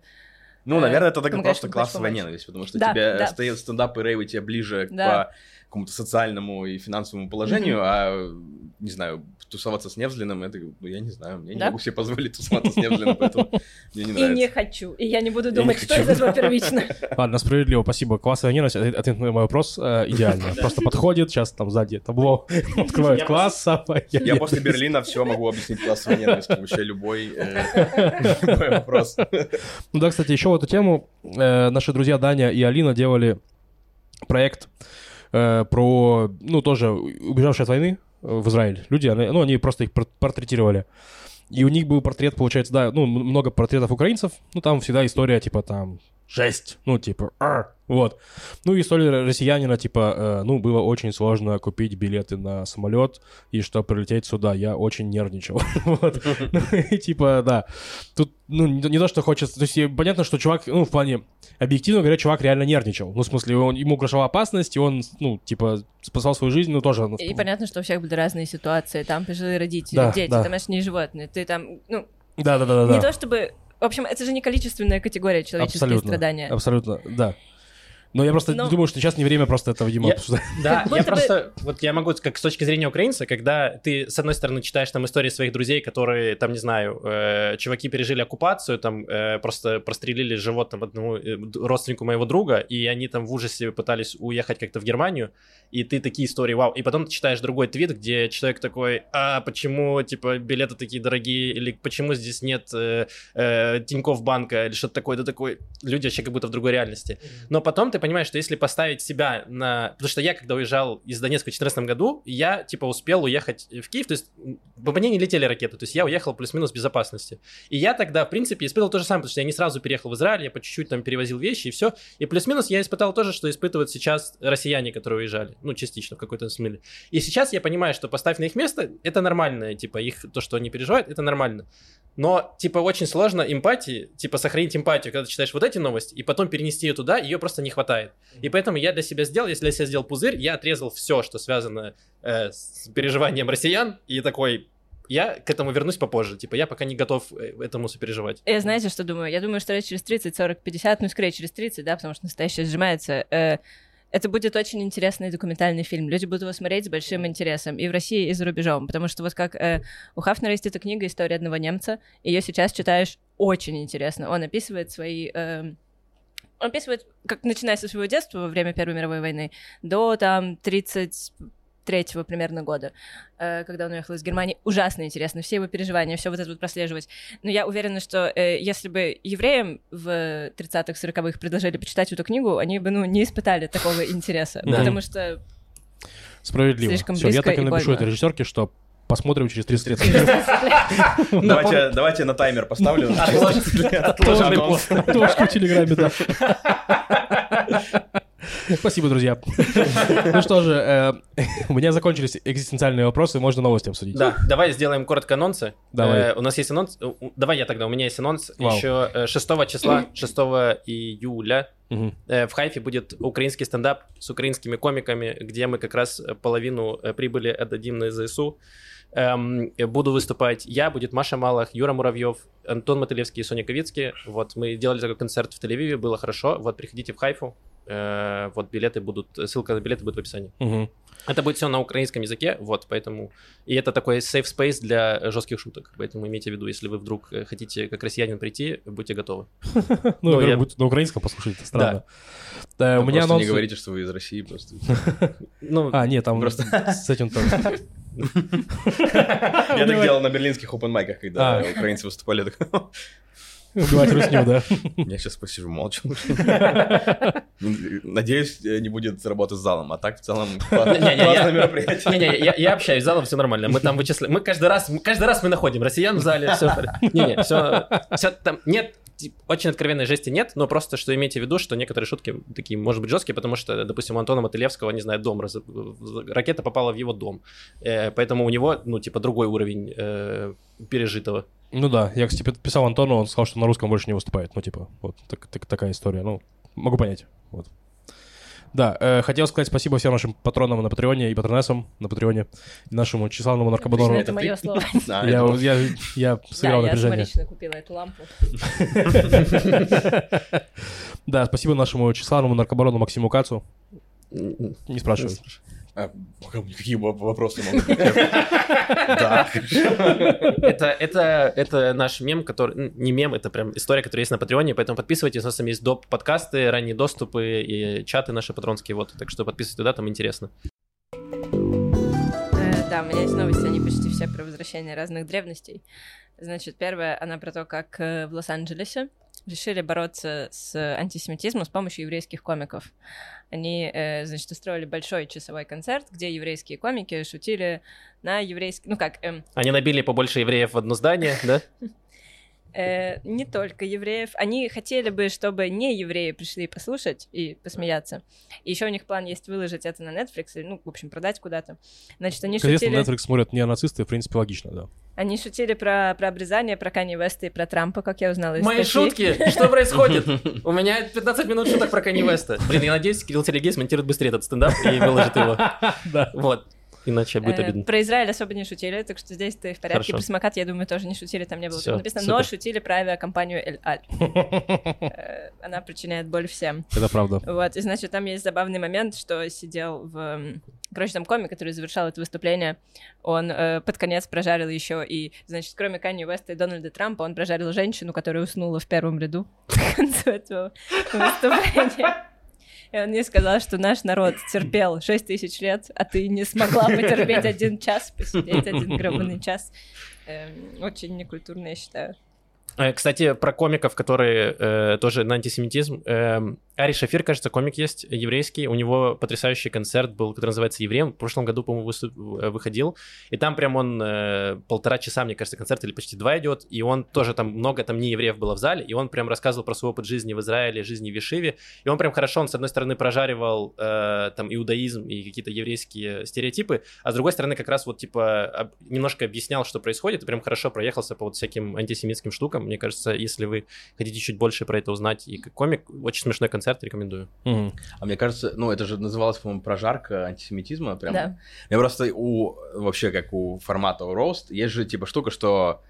Ну, наверное, это тогда помогаешь просто покупать классовая ненависть, потому что Да, тебе да. стоят стендап и рейвы тебе ближе Да. по какому-то социальному и финансовому положению, а, не знаю, тусоваться с Невзлиным, это, ну, я не знаю, я не Да? могу себе позволить тусоваться с Невзлиным, поэтому мне не И нравится. не хочу. И я не буду не думать, что из этого первично. (laughs) Ладно, справедливо, спасибо. Классовая ненависть, ответ на мой вопрос э, идеально. Просто подходит, сейчас там сзади табло открывают (laughs) Я (laughs) классовая. Я после Берлина все могу объяснить классовой ненавистью, вообще любой, э, вопрос. Ну да, кстати, еще в эту тему э, наши друзья Даня и Алина делали проект э, про, ну, тоже убежавшие от войны э, в Израиль люди, они- ну, они просто их пор- портретировали. И у них был портрет, получается, да, ну, много портретов украинцев. Ну, там всегда история, типа, там, жесть. Ну, типа, «Ар». вот. Ну, и история россиянина, типа, э, ну, было очень сложно купить билеты на самолет, и чтобы прилететь сюда, я очень нервничал. (laughs) Вот. Ну, и, типа, да. Тут, ну, не не то, что хочется... То есть, понятно, что чувак, ну, в плане... Объективно говоря, чувак реально нервничал. Ну, в смысле, он, ему угрожала опасность, и он, ну, типа, спасал свою жизнь, ну, тоже... ну, И понятно, что у всех были разные ситуации. Там пожилые родители, Да, дети, да. домашние животные. Ты там, ну, Да-да-да-да. не то чтобы... В общем, это же не количественная категория человеческие Абсолютно. страдания. Абсолютно, да. Но я просто Но- думаю, что сейчас не время просто это, видимо, Я- обсуждать. (laughs) Да, я просто, вот я могу, как с точки зрения украинца, когда ты, с одной стороны, читаешь там истории своих друзей, которые, там, не знаю, э, чуваки пережили оккупацию, там, э, просто прострелили живот там одному э, родственнику моего друга, и они там в ужасе пытались уехать как-то в Германию, и ты такие истории, вау, и потом ты читаешь другой твит, где человек такой, а почему, типа, билеты такие дорогие, или почему здесь нет э, э, Тинькофф банка, или что-то такое, ты такой, люди вообще как будто в другой реальности. Но потом ты понимаешь, что если поставить себя на... Потому что я, когда уезжал из Донецка в 2014 году, я, типа, успел уехать в Киев, то есть мне не летели ракеты, то есть я уехал плюс-минус безопасности. И я тогда, в принципе, испытывал то же самое, потому что я не сразу переехал в Израиль, я по чуть-чуть там перевозил вещи и все. И плюс-минус я испытал то же, что испытывают сейчас россияне, которые уезжали. Ну, частично, в какой-то смысле. И сейчас я понимаю, что поставь на их место, это нормально, типа, их, то, что они переживают, это нормально. Но, типа, очень сложно эмпатии, типа, сохранить эмпатию, когда ты читаешь вот эти новости, и потом перенести ее туда, ее просто не хватает. И поэтому я для себя сделал, если я себе сделал пузырь, я отрезал все, что связано э, с переживанием россиян, и такой, я к этому вернусь попозже. Типа, я пока не готов э, этому сопереживать. Я знаете, что думаю? Я думаю, что лет через 30, 40, 50, ну, скорее через 30, да, потому что настоящее сжимается. э, это будет очень интересный документальный фильм. Люди будут его смотреть с большим интересом и в России, и за рубежом. Потому что вот как э, у Хафнера есть эта книга «История одного немца», ее сейчас читаешь очень интересно. Он описывает свои... э, он описывает, как начиная со своего детства во время Первой мировой войны до там 33-го примерно года, э, когда он уехал из Германии. Ужасно интересно, все его переживания, все вот это вот прослеживать. Но я уверена, что э, если бы евреям в 30-х, 40-х предложили почитать эту книгу, они бы, ну, не испытали такого интереса. Да. Потому что Справедливо. Слишком Все, я так и напишу этой режиссерке, что посмотрим через 30 лет. (laughs) Давайте, давайте на таймер поставлю. Пост. Отложку в Телеграме, да. (laughs) Спасибо, друзья. Ну что же, э, у меня закончились экзистенциальные вопросы, можно новости обсудить. Да, давай сделаем коротко анонсы. Давай. Э, у нас есть анонс. э, Давай я тогда, у меня есть анонс. Еще э, 6 числа, (clears throat) 6 июля э, в Хайфе будет украинский стендап с украинскими комиками, где мы как раз э, половину э, прибыли отдадим на ЗСУ. Эм, э, буду выступать я, будет Маша Малах, Юра Муравьев, Антон Мотылевский и Соня Ковицкий. Вот, мы делали такой концерт в Тель-Авиве, было хорошо. Вот, приходите в Хайфу. Э, вот, билеты будут, ссылка на билеты будет в описании. Мгм. Это будет все на украинском языке, вот, поэтому... И это такой safe space для жестких шуток, поэтому имейте в виду, если вы вдруг э, хотите как россиянин прийти, будьте готовы. (laughs) Ну, во-первых, я- будет на украинском послушать, это странно. У меня просто не говорите, что вы из России просто. (laughs) Ну, А, нет, там Просто- с этим тоже. (laughs) Я так делал на берлинских open майках, когда А. украинцы выступали. Убивать русню, да. Я сейчас посижу молча. Надеюсь, не будет работы с залом, а так в целом кла- Не-не, я- классное мероприятие. Не-не, я, общаюсь с залом, все нормально. Мы там вычисляем. Мы каждый раз, каждый раз мы находим россиян в зале, все. Не-не, все, все там нет. Очень откровенной жести нет, но просто что имейте в виду, что некоторые шутки такие, может быть, жесткие, потому что, допустим, у Антона Мотылевского, не знаю, дом, раз- ракета попала в его дом, Э, поэтому у него, ну, типа, другой уровень э, пережитого. Ну да, я, кстати, писал Антону, он сказал, что на русском больше не выступает. Ну, типа, вот так- так- такая история. Ну, могу понять. Вот. Да, э, хотел сказать спасибо всем нашим патронам на Патреоне и патронессам на Патреоне, и нашему тщеславному наркобарону. это мое слово. (laughs) Я, я, я сыграл я напряжение. самолично купила эту лампу. (laughs) Да, спасибо нашему тщеславному наркобарону Максиму Кацу. Не спрашивай. А, Какие во- вопросы могут быть? Да. Это, это, это наш мем, который... Не мем, это прям история, которая есть на Патреоне, поэтому подписывайтесь, у нас там есть доп. подкасты, ранние доступы и чаты наши патронские, вот, так что подписывайтесь туда, там интересно. Э, Да, у меня есть новости, они почти все про возвращение разных древностей. Значит, первая, она про то, как э, в Лос-Анджелесе решили бороться с антисемитизмом с помощью еврейских комиков. Они, э, значит, устроили большой часовой концерт, где еврейские комики шутили на еврейский... Ну как, эм, Они набили побольше евреев в одно здание, да? (laughs) э, не только евреев. Они хотели бы, чтобы не евреи пришли послушать и посмеяться. И еще у них план есть выложить это на Netflix, или, ну, в общем, продать куда-то. Значит, они Конечно, шутили... Netflix смотрят не нацисты, в принципе, логично, да. Они шутили про, про обрезание, про Канни Веста и про Трампа, как я узнала из Мои статьи. шутки! Что происходит? (laughs) У меня 15 минут шуток про Канни Веста. Блин, я надеюсь, Кирилл Телегей смонтирует быстрее этот стендап и выложит его. (laughs) Да. Вот. Иначе будет Э, обидно. Про Израиль особо не шутили, так что здесь ты в порядке. Хорошо. Про самокат, я думаю, тоже не шутили, там не было Всё, написано. Но супер. шутили про авиакомпанию Эль Аль. (laughs) Э, Она причиняет боль всем. Это правда. Вот, и значит, там есть забавный момент, что сидел в... Короче, там комик, который завершал это выступление, он э, под конец прожарил еще и, значит, кроме Канни Уэста и Дональда Трампа, он прожарил женщину, которая уснула в первом ряду (laughs) к концу этого выступления. И он мне сказал, что наш народ терпел 6 тысяч лет, а ты не смогла потерпеть один час, посидеть один гребаный час. Эм, Очень некультурно, я считаю. Э, Кстати, про комиков, которые э, тоже на антисемитизм. Эм, Ари Шафир, кажется, комик есть еврейский. У него потрясающий концерт был, который называется «Евреем». В прошлом году, по-моему, выступ- э, выходил. И там прям он э, полтора часа, мне кажется, концерт или почти два идет. И он тоже там много там не евреев было в зале. И он прям рассказывал про свой опыт жизни в Израиле, жизни в Вишиве. И он прям хорошо, он с одной стороны прожаривал э, там иудаизм и какие-то еврейские стереотипы, а с другой стороны как раз вот типа об- немножко объяснял, что происходит, и прям хорошо проехался по вот всяким антисемитским штукам. Мне кажется, если вы хотите чуть больше про это узнать, и как комик, очень смешной концерт, рекомендую. Мгм. А мне кажется, ну, это же называлось, по-моему, прожарка антисемитизма. Прям. Да. Я просто у, вообще, как у формата у роуст, есть же, типа, штука, что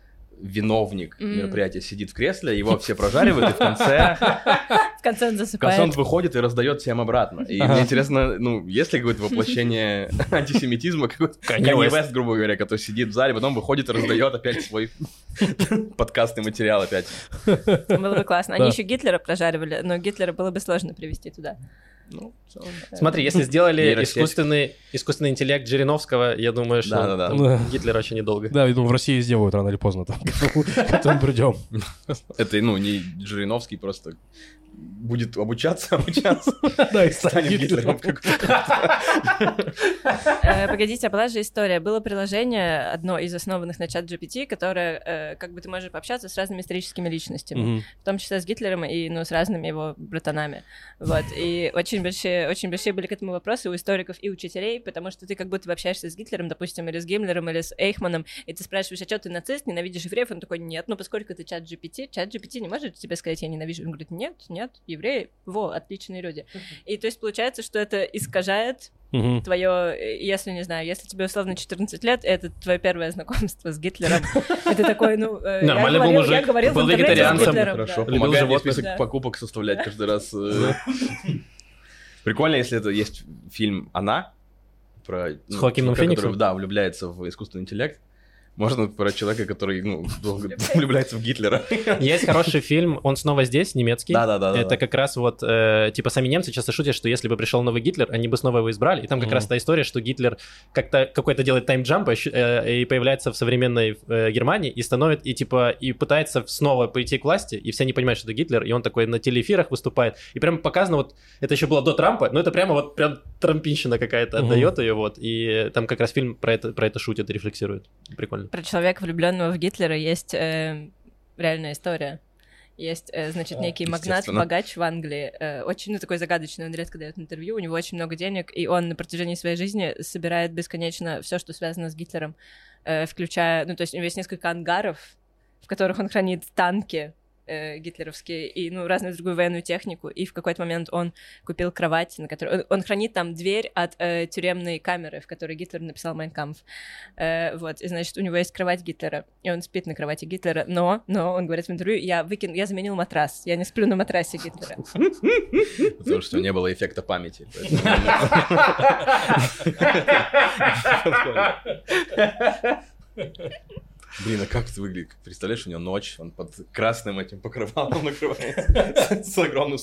виновник М. мероприятия сидит в кресле, его все прожаривают, и в конце, (laughs) В конце он в конце засыпает. он выходит и раздает всем обратно. И мне интересно, ну, есть ли какое-то воплощение (laughs) антисемитизма, какой-то Kanye Канье West. Вест, грубо говоря, который сидит в зале, потом выходит и раздает опять свой (laughs) подкастный материал опять. Было бы классно. Они Да. еще Гитлера прожаривали, но Гитлера было бы сложно привести туда. Ну, целом. Смотри, если сделали искусственный, искусственный интеллект Жириновского, я думаю, что Да-да-да. там Да. Гитлер очень недолго. Да, я думаю, в России сделают рано или поздно. Там, к этому придем. Это, ну, не Жириновский, просто будет обучаться, (laughs) обучаться, Да, и станет Гитлером. Э, Погодите, а была же история. Было приложение, одно из основанных на чат GPT, которое, э, как бы ты можешь пообщаться с разными историческими личностями, в том числе с Гитлером и, ну, с разными его братанами. Вот. И очень большие, очень большие были к этому вопросы у историков и учителей, потому что ты как будто бы общаешься с Гитлером, допустим, или с Гиммлером, или с Эйхманом, и ты спрашиваешь, а что ты нацист, ненавидишь евреев? Он такой, нет, ну поскольку ты чат GPT, чат GPT не может тебе сказать, я ненавижу. Он говорит, нет, нет, евреи, во, отличные люди. И то есть получается, что это искажает Мгм. твое, э, если не знаю, если тебе условно 14 лет, это твое первое знакомство с Гитлером. (laughs) Это такой, ну, э, я Нормальный был говорил- мужик, я говорил в был с вегетарианцем. Гитлером, Хорошо, да. Любил животных. список Да. покупок составлять каждый раз. э. Прикольно, если это есть фильм «Она», про ну, Хоакином чувака, Фениксом? который, да, влюбляется в искусственный интеллект. Можно про человека, который, ну, (laughs) долго (laughs) влюбляется в Гитлера. Есть хороший фильм, он снова здесь, немецкий. Да-да-да. Это как раз вот, э, типа, сами немцы часто шутят, что если бы пришел новый Гитлер, они бы снова его избрали. И там как раз та история, что Гитлер как-то какой-то делает тайм-джамп и ощу- э, и появляется в современной э, Германии и становится, и типа, и пытается снова прийти к власти, и все не понимают, что это Гитлер, и он такой на телеэфирах выступает. И прям показано вот, это еще было до Трампа, но это прямо вот прям трампинщина какая-то Мгм. отдает ее вот, и там как раз фильм про это, про это шутит и рефлексирует. Прикольно. Про человека, влюбленного в Гитлера, есть э, реальная история. Есть, э, значит, О, некий магнат, естественно. богач в Англии, э, очень, ну, такой загадочный, он редко дает интервью, у него очень много денег, и он на протяжении своей жизни собирает бесконечно все, что связано с Гитлером, э, включая, ну, то есть у него есть несколько ангаров, в которых он хранит танки э, гитлеровские и, ну, разную другую военную технику, и в какой-то момент он купил кровать, на которой... Он, он хранит там дверь от э, тюремной камеры, в которой Гитлер написал «Майнкамф». Э, вот, и, значит, у него есть кровать Гитлера, и он спит на кровати Гитлера, но, но, он говорит в интервью, я выкину, я заменил матрас, я не сплю на матрасе Гитлера. Потому что не было эффекта памяти. (laughs) (laughs) Блин, а как это выглядит? Представляешь, у него ночь, он под красным этим покрывалом накрывается (laughs) с огромным.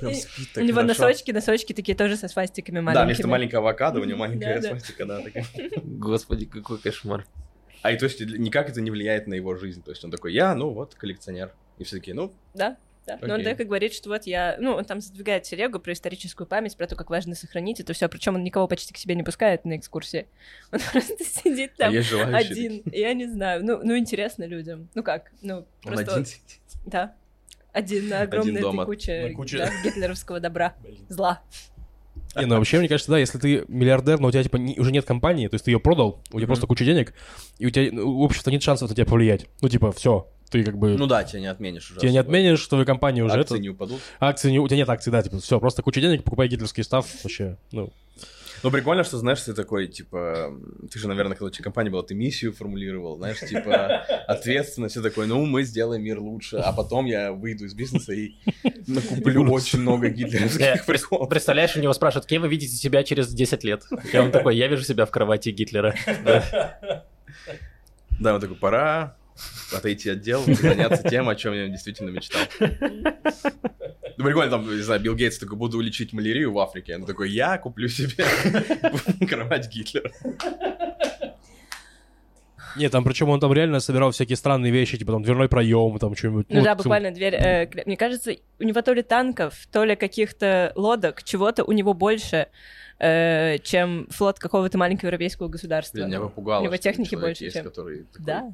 Прям спит У него хорошо. носочки, носочки такие тоже со свастиками Да, маленькими. вместо маленького авокадо у него (laughs) маленькая свастика, да, такая. Господи, какой кошмар. А и то есть никак это не влияет на его жизнь. То есть он такой, я, ну вот, коллекционер. И все такие, ну, Да, да. Но он так и говорит, что вот я... Ну, он там задвигает телегу про историческую память, про то, как важно сохранить это все. Причем он никого почти к себе не пускает на экскурсии. (laughs) Он просто сидит а там желающие. один. Я не знаю. Ну, ну, интересно людям. Ну как? Ну, Он просто... один сидит. Да. Один на огромной дома. куче, На куче. да, гитлеровского добра. Зла. Не, ну вообще, мне кажется, да, если ты миллиардер, но у тебя типа не- уже нет компании, то есть ты ее продал, у тебя Мгм. просто куча денег, и у тебя у общества нет шансов на тебя повлиять. Ну, типа, все, ты как бы... Ну да, тебя не отменишь уже. тебя не отменишь, что твоя компания уже Акции это... не упадут. Акции не... У тебя нет акций, да, типа, все, просто куча денег, покупай гитлерский став, вообще, ну... Ну, прикольно, что, знаешь, ты такой, типа, ты же, наверное, когда у тебя компания была, ты миссию формулировал, знаешь, типа, (laughs) ответственность, все такое, ну, мы сделаем мир лучше, а потом я выйду из бизнеса и (laughs) накуплю очень много Э, гитлеровских приколов. Представляешь, у него спрашивают, кем вы видите себя через 10 лет? И он (laughs) такой, я вижу себя в кровати Гитлера. Да. Да, он такой, пора отойти от дел, заняться тем, о чем я действительно мечтал. Ну, прикольно, там, не знаю, Билл Гейтс такой, буду лечить малярию в Африке. Он такой, я куплю себе (laughs) кровать Гитлера. Нет, там причем он там реально собирал всякие странные вещи, типа там дверной проем, там что-нибудь. Ну да, вот, буквально дверь. э, кля- Мне кажется, у него то ли танков, то ли каких-то лодок, чего-то у него больше, э, чем флот какого-то маленького европейского государства. Меня попугало, У него что техники больше, есть, чем- который такой, Да,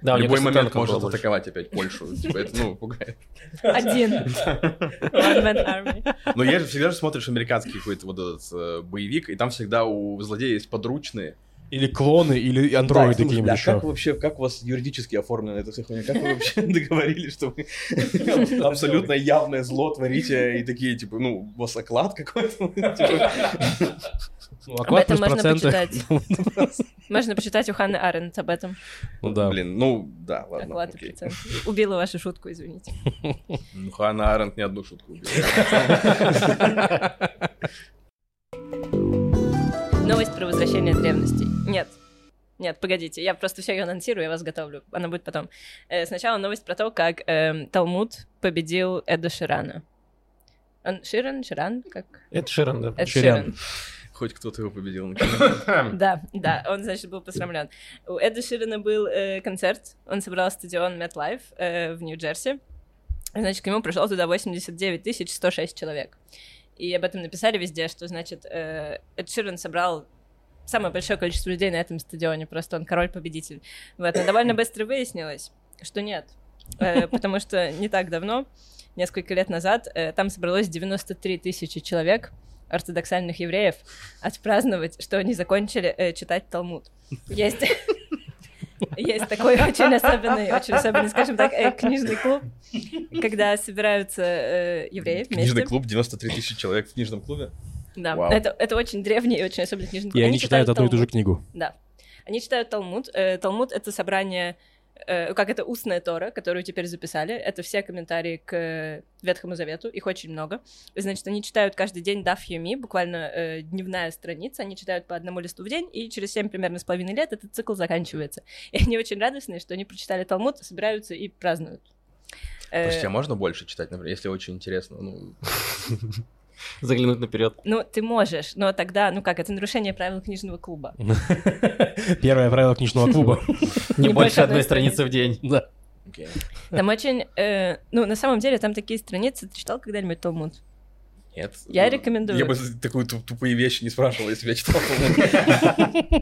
Да, в любой момент может больше. атаковать опять Польшу. Типа, это, ну, пугает. один. (laughs) One man army. Но я же всегда же смотришь американский какой-то вот этот э, боевик, и там всегда у злодея есть подручные. Или клоны, или андроиды Да, какие-нибудь бля, еще. Как вообще, как у вас юридически оформлена эта вся хуйня? Как вы вообще (laughs) договорились, что вы абсолютно явное зло творите, и такие, типа, ну, у вас оклад какой-то? (laughs) Ну, Об этом можно почитать. (laughs) Можно почитать у Ханны Арендт об этом. Ну да. Блин, ну, да, ладно, Оклад и окей. процент. Убила вашу шутку, извините. (laughs) Ну, Ханна Аренд не одну шутку убила. (laughs) Новость про возвращение древностей. Нет. Нет, погодите, я просто все ее анонсирую, я вас готовлю. Она будет потом. Э, сначала новость про то, как эм, Талмуд победил Эда Ширана. Он Ширан? Ширан? Как? Это Ширан, да. Эд Ширян. Ширан. Хоть кто-то его победил. (laughs) Да, да, он, значит, был посрамлен. У Эда Ширана был э, концерт, он собрал стадион MetLife э, в Нью-Джерси. Значит, к нему пришло туда 89 106 человек. И об этом написали везде, что, значит, э, Эд Ширан собрал самое большое количество людей на этом стадионе, просто он король-победитель. Вот, но довольно (laughs) быстро выяснилось, что нет, Э, потому что не так давно, несколько лет назад, э, там собралось 93 тысячи человек, ортодоксальных евреев, отпраздновать, что они закончили э, читать Талмуд. Есть... Есть такой очень особенный, очень особенный, скажем так, э, книжный клуб, когда собираются э, евреи вместе. Книжный клуб, 93 тысячи человек в книжном клубе. Да, Вау. это, это очень древний и очень особенный книжный клуб. И они читают одну и ту же книгу. Да. Они читают Талмуд. Э, Талмуд — это собрание, э, как это устная Тора, которую теперь записали. Это все комментарии к Ветхому Завету, их очень много. Значит, они читают каждый день Даф Юми, буквально э, дневная страница. Они читают по одному листу в день, и через семь примерно с половиной лет этот цикл заканчивается. И они очень радостные, что они прочитали Талмуд, собираются и празднуют. Э, Прости, а можно больше читать, например, если очень интересно? Ну, (laughs) Заглянуть наперед. Ну, ты можешь, но тогда, ну как, это нарушение правил книжного клуба. (laughs) Первое правило книжного клуба. Не больше одной страницы в день. Да. Там очень, э, ну, на самом деле, там такие страницы. Ты читал когда-нибудь Талмуд? Нет. Я Ну, рекомендую. Я бы такую туп- тупые вещи не спрашивал, если бы я читал.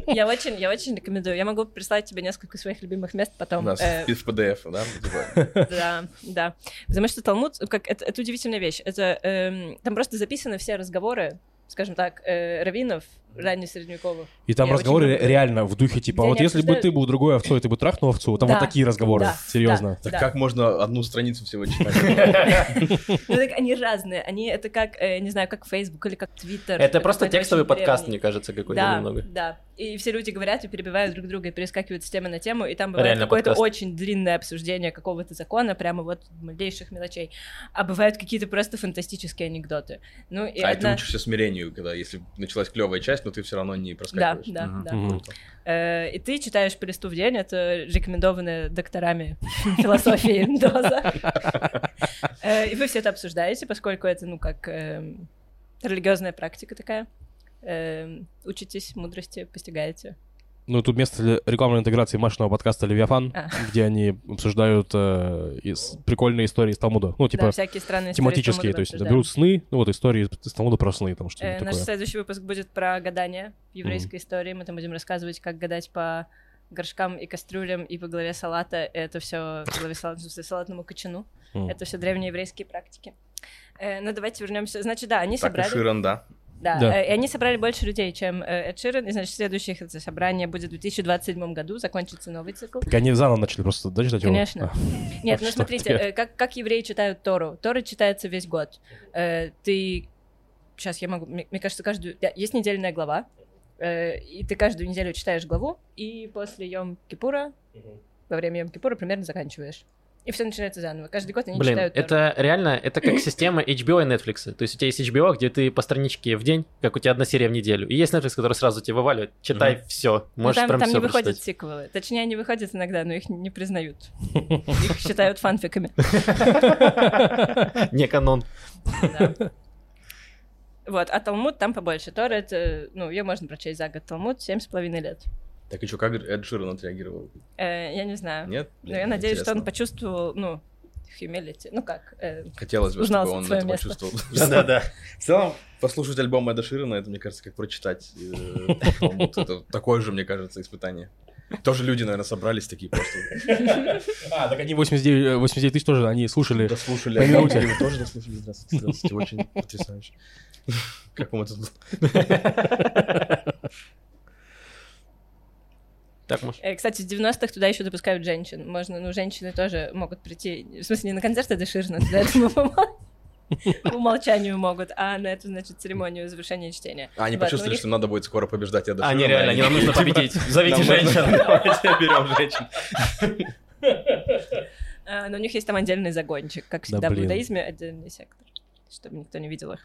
Я очень, я очень рекомендую. Я могу прислать тебе несколько своих любимых мест У потом. нас Э, в PDF, да? Типа, Да, да. Потому что Талмуд, как это, это удивительная вещь. Это эм, там просто записаны все разговоры, скажем так, э, раввинов раннесредневековых. И там Я разговоры очень люблю. реально в духе, типа, Где вот если бы обсуждают- ты был другой овцой, ты бы трахнул овцу, там Да, вот такие разговоры, да, серьезно. Так Да. как можно одну страницу всего читать? (laughs) Ну так они разные. Они это как, э, не знаю, как Facebook или как Twitter. Это просто текстовый подкаст, мне кажется, какой-то Да, немного. да. И все люди говорят и перебивают друг друга и перескакивают с темы на тему, и там бывает какое-то очень длинное обсуждение какого-то закона, прямо вот малейших мелочей. А бывают какие-то просто фантастические анекдоты. Ну и А ты одна... учишься смирению, когда если началась клевая часть, но ты все равно не Да, проскакиваешь. да, Мгм. да. Мгм. Э, и ты читаешь по листу в день, это рекомендованная докторами (laughs) философии доза. Э, И вы все это обсуждаете, поскольку это, ну, как эм, религиозная практика такая. Эм, Учитесь мудрости, постигаете. Ну, тут место для рекламной интеграции машинного подкаста «Левиафан», А. где они обсуждают э, из- прикольные истории из Талмуда. Ну, да, типа, всякие странные истории тематические, Талмуда то есть обсуждаем. берут сны, ну, вот истории из, Талмуда про сны, там Э, что-нибудь Наш такое. следующий выпуск будет про гадание в еврейской истории. Мы там будем рассказывать, как гадать по горшкам и кастрюлям и по голове салата. Это все по голове салата, салатному кочану. М. Это все древние еврейские практики. Э, ну, давайте вернемся. Значит, да, они Так и собрали... Ширан, да. Да, Да. э, и они собрали больше людей, чем э, Эд Ширан, и, значит, следующее это собрание будет в 2027 году, закончится новый цикл. Так они заново начали просто, да, читать его? Конечно. А. Нет, ну смотрите, э, как, как евреи читают Тору? Тора читается весь год. Ты... Сейчас я могу... Мне кажется, каждую... Есть недельная глава, и ты каждую неделю читаешь главу, и после Йом Кипура, во время Йом Кипура примерно заканчиваешь. И все начинается заново. Каждый год они Блин, читают это реально, это как система HBO и Netflix. То есть у тебя есть HBO, где ты по страничке в день, как у тебя одна серия в неделю. И есть Netflix, который сразу тебе вываливает. Читай все. Ну, Можешь там, прям там все не выходят сиквелы. Точнее, они выходят иногда, но их не признают. Их считают фанфиками. Не канон. Вот, а Талмуд там побольше. Тора это, ну, ее можно прочесть за год. Талмуд семь с половиной лет. Так и что, как Эд Ширан отреагировал? Э, я не знаю. Нет? Но я надеюсь, что он Интересно. почувствовал, ну, humility. Ну как? э, Хотелось бы, узнал чтобы он это место. почувствовал. (laughs) Да-да-да. В целом, послушать альбом Эда Ширана, это, мне кажется, как прочитать э. Это такое же, мне кажется, испытание. Тоже люди, наверное, собрались такие просто. А, так они 89, э, 89 тысяч тоже, они слушали. Дослушали. По минуте. Вы тоже дослушали? Здравствуйте, здравствуйте. Очень потрясающе. Как вам этот... Так, может. э, Кстати, с 90-х туда еще допускают женщин. Можно, ну, женщины тоже могут прийти, в смысле, не на концерт Эда Ширана, туда этому по по умолчанию могут, а на эту, значит, церемонию завершения чтения. А, они ну, почувствовали, у них- что надо будет скоро побеждать Эда Они Ширана, реально, не нам нужно победить. (laughs) Зовите женщин. (laughs) Давайте берем женщин. (laughs) А, Но у них есть там отдельный загончик, как Да всегда в иудаизме, отдельный сектор, чтобы никто не видел их.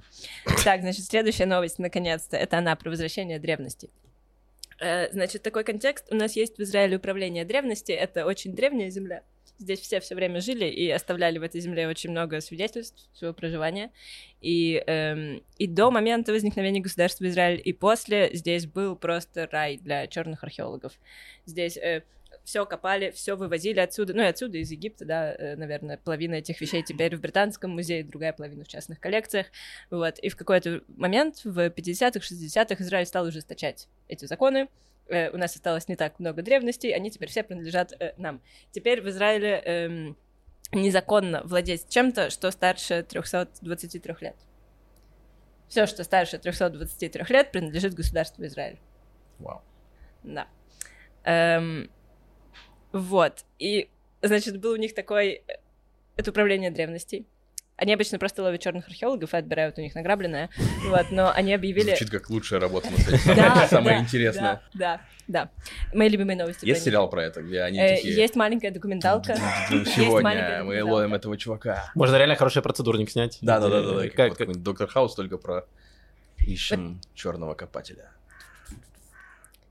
Так, значит, следующая новость, наконец-то, это она про возвращение древности. Э, Значит, такой контекст. У нас есть в Израиле управление древности. Это очень древняя земля. Здесь все все время жили и оставляли в этой земле очень много свидетельств своего проживания. И, эм, и до момента возникновения государства Израиль, и после здесь был просто рай для черных археологов. Здесь все копали, все вывозили отсюда, ну и отсюда, из Египта, да, э, наверное, половина этих вещей теперь в Британском музее, другая половина в частных коллекциях, вот, и в какой-то момент в 50-х, 60-х Израиль стал ужесточать эти законы, Э, у нас осталось не так много древностей, они теперь все принадлежат э, нам. Теперь в Израиле эм, незаконно владеть чем-то, что старше 323 лет. Все, что старше 323 лет, принадлежит государству Израиль. Вау. Да. Эм, вот. И, значит, был у них такой... Это управление древностей. Они обычно просто ловят черных археологов и отбирают у них награбленное. Вот, но они объявили... Звучит как лучшая работа на свете. (laughs) Самое интересное. Да, да. Мои любимые новости. Есть сериал про это, где они Э, такие... Есть маленькая документалка. (laughs) Сегодня мы ловим этого чувака. Можно реально хороший процедурник снять. Да, да, да, да, да. Как- Доктор Хаус только про ищем черного копателя.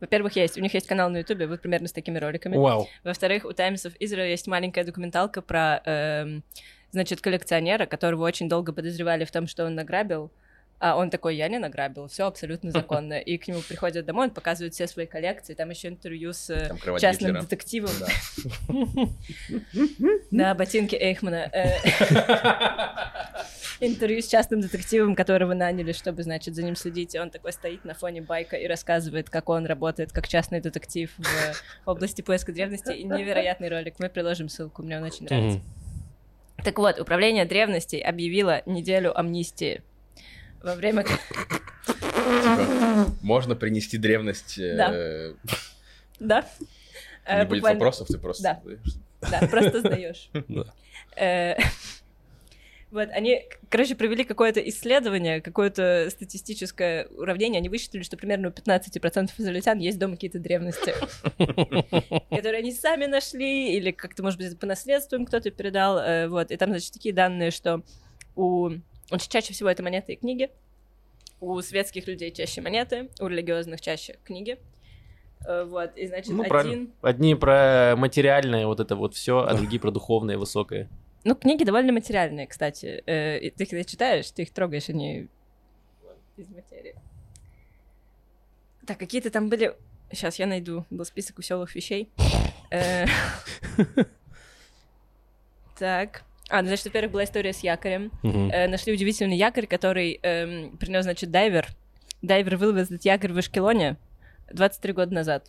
Во-первых, есть. У них есть канал на Ютубе, вот примерно с такими роликами. Вау. Во-вторых, у Times of Israel есть маленькая документалка про, эм, значит, коллекционера, которого очень долго подозревали в том, что он награбил. А он такой, я не награбил, все абсолютно (laughs) законно. И к нему приходят домой, он показывает все свои коллекции, там еще интервью с э, частным Гитлера. детективом. Да. (laughs) Ботинки Эйхмана. Э, (laughs) Интервью с частным детективом, которого наняли, чтобы, значит, за ним следить. И он такой стоит на фоне байка и рассказывает, как он работает как частный детектив в области поиска древности. И невероятный ролик. Мы приложим ссылку, мне он очень нравится. Так вот, управление древностей объявило неделю амнистии. Во время... Типа, можно принести древность... э, Да. Э, Не будет буквально- вопросов, ты просто... Да. Да, просто сдаешь. (laughs) Да. Э, Вот, они, короче, провели какое-то исследование, какое-то статистическое уравнение. Они высчитали, что примерно у 15% израильтян есть дома какие-то древности, (laughs) которые они сами нашли, или как-то, может быть, по наследству им кто-то передал. э, Вот, и там, значит, такие данные, что у... Очень чаще всего это монеты и книги. У светских людей чаще монеты, у религиозных чаще книги. Э, Вот, и, значит, Ну, один... правильно. Одни про материальное, вот это вот все, а другие про духовное, высокое. Ну, книги довольно материальные, кстати. Э, ты когда читаешь, ты их трогаешь, они из материи. Так, какие-то там были Сейчас я найду. Был список веселых вещей. Э, (laughs) Так. А, ну, значит, во-первых, была история с якорем. Мгм. Э, Нашли удивительный якорь, который эм, принес, значит, дайвер. Дайвер выловил этот якорь в Эшкелоне 23 года назад.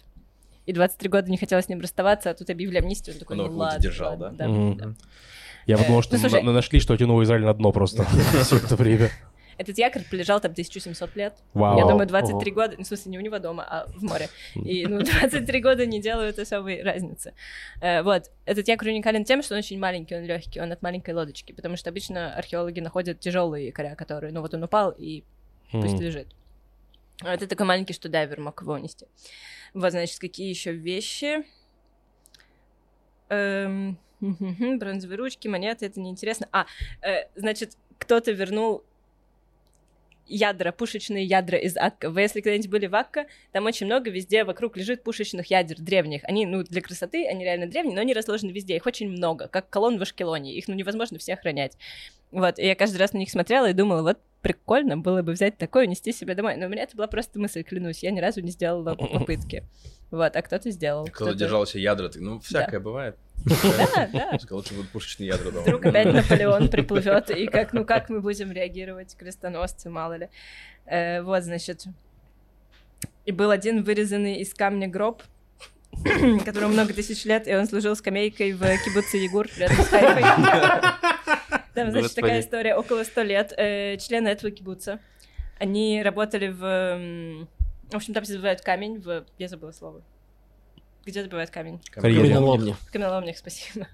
И 23 года не хотела с ним расставаться, а тут объявили амнистию. Он такой, ну ладно, держал, ладно, да? Мгм. да. Я Э, подумал, что ну, слушай- на- нашли, что тянуло Израиль на дно просто (laughs) (laughs) все это время. Этот якорь пролежал там 1700 лет. Вау. Я думаю, 23 года, ну, в смысле, не у него дома, а в море. И, ну, (laughs) 23 года не делают особой разницы. Э, вот. Этот якорь уникален тем, что он очень маленький, он легкий, он от маленькой лодочки, потому что обычно археологи находят тяжелые якоря, которые, ну, вот он упал и пусть лежит. А это такой маленький, что дайвер мог его унести. Вот, значит, какие еще вещи? Эм, (laughs) бронзовые ручки, монеты, это неинтересно. А, э, значит, кто-то вернул ядра, пушечные ядра из Акка. Вы, если когда-нибудь были в Акка, там очень много везде вокруг лежит пушечных ядер древних. Они, ну, для красоты, они реально древние, но они расложены везде. Их очень много, как колонн в Ашкелоне. Их, ну, невозможно все охранять. Вот, и я каждый раз на них смотрела и думала, вот прикольно было бы взять такое и унести себе домой. Но у меня это была просто мысль, клянусь. Я ни разу не сделала (laughs) попытки. Вот, а кто-то сделал. Кто-то держался ядра, ну, всякое бывает. Да, да. Сказал, лучше будут пушечные ядра дома. Вдруг опять (laughs) Наполеон приплывет, и как, ну как мы будем реагировать, крестоносцы, мало ли. Э, вот, значит. И был один вырезанный из камня гроб, (clears throat) которому много тысяч лет, и он служил скамейкой в кибуце Егур рядом с Хайфой. (laughs) Там, значит, такая история. Около ста лет э, члены этого кибуца, они работали в... В общем, там добывают камень в... Я забыла слово. Где добывают камень? Карьере. Каменоломня. В каменоломнях, спасибо.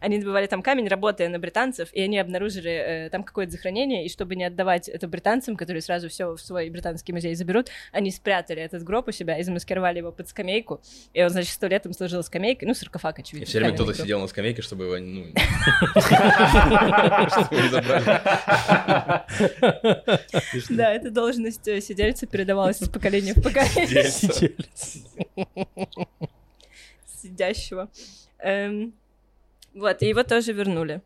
Они добывали там камень, работая на британцев, и они обнаружили э, там какое-то захоронение, и чтобы не отдавать это британцам, которые сразу все в свой британский музей заберут, они спрятали этот гроб у себя и замаскировали его под скамейку, и он, значит, сто лет им служил скамейкой, ну, саркофаг, очевидно. И все время кто-то гроб. сидел на скамейке, чтобы его, ну... (laughs) (laughs) Да, эта должность э, сидельца передавалась из поколения в поколение. Сидельца. Сидящего. Эм, вот, и его тоже вернули.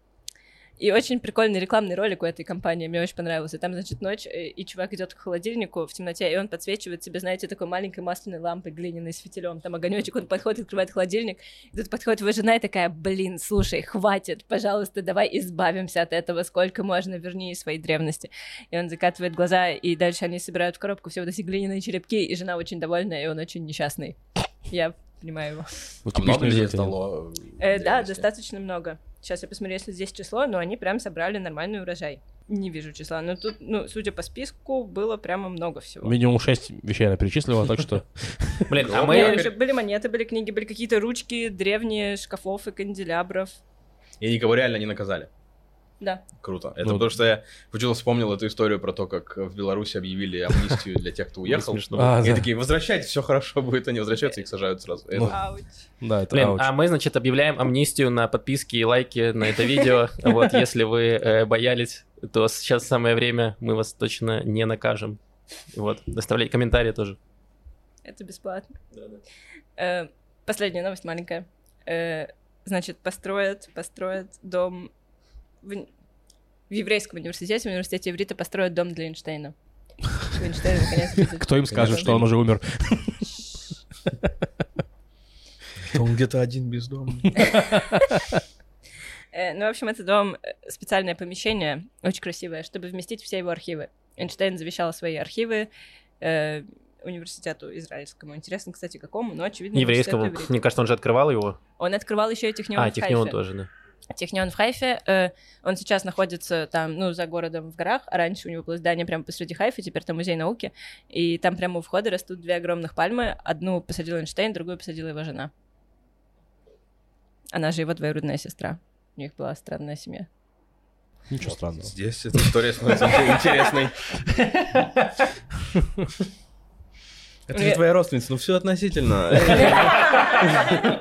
И очень прикольный рекламный ролик у этой компании, мне очень понравился. Там, значит, ночь, э, и чувак идет к холодильнику в темноте, и он подсвечивает себе, знаете, такой маленькой масляной лампой глиняной с фитилем. Там огонечек, он подходит, открывает холодильник, и тут подходит его жена и такая, блин, слушай, хватит, пожалуйста, давай избавимся от этого, сколько можно, верни свои древности. И он закатывает глаза, и дальше они собирают в коробку все вот эти глиняные черепки, и жена очень довольная, и он очень несчастный. Я понимаю его. Вот А много житель. стало? Э, да, древности? достаточно много. Сейчас я посмотрю, если здесь число, но они прям собрали нормальный урожай. Не вижу числа, но тут, ну, судя по списку, было прямо много всего. Минимум 6 вещей она перечислила, так что... (laughs) Блин, а Ну, мы... Были монеты, были книги, были какие-то ручки древние шкафов и канделябров. И никого реально не наказали. Да. Круто. Это Ну, потому, что я почему-то вспомнил эту историю про то, как в Беларуси объявили амнистию для тех, кто уехал. смешно. А, И да. такие, возвращайтесь, все хорошо будет. Они возвращаются, их сажают сразу. Это- Ну, Ауч. Да, это Блин, ауч. а мы, значит, объявляем амнистию на подписки и лайки на это видео. (laughs) Вот, если вы э, боялись, то сейчас самое время, мы вас точно не накажем. Вот, доставляйте комментарии тоже. Это бесплатно. Э, последняя новость маленькая. Э, значит, построят, построят дом в, в еврейском университете, в университете иврита построят дом для Эйнштейна. Наконец Кто им скажет, что он уже умер? Он где-то один без дома. Э, Ну, в общем, это дом, э, специальное помещение, очень красивое, чтобы вместить все его архивы. Эйнштейн завещал свои архивы э, университету израильскому. Интересно, кстати, какому, но очевидно, Еврейскому, мне кажется, он же открывал его. Он открывал еще и Технион А, Технион тоже, да. Технион в Хайфе. э, он сейчас находится там, ну, за городом в горах. А раньше у него было здание прямо посреди Хайфа, теперь там музей науки. И там прямо у входа растут две огромных пальмы. Одну посадил Эйнштейн, другую посадила его жена. Она же его двоюродная сестра. У них была странная семья. Ничего странного. Здесь эта история становится интересной. Это же твоя родственница, ну все относительно. (laughs)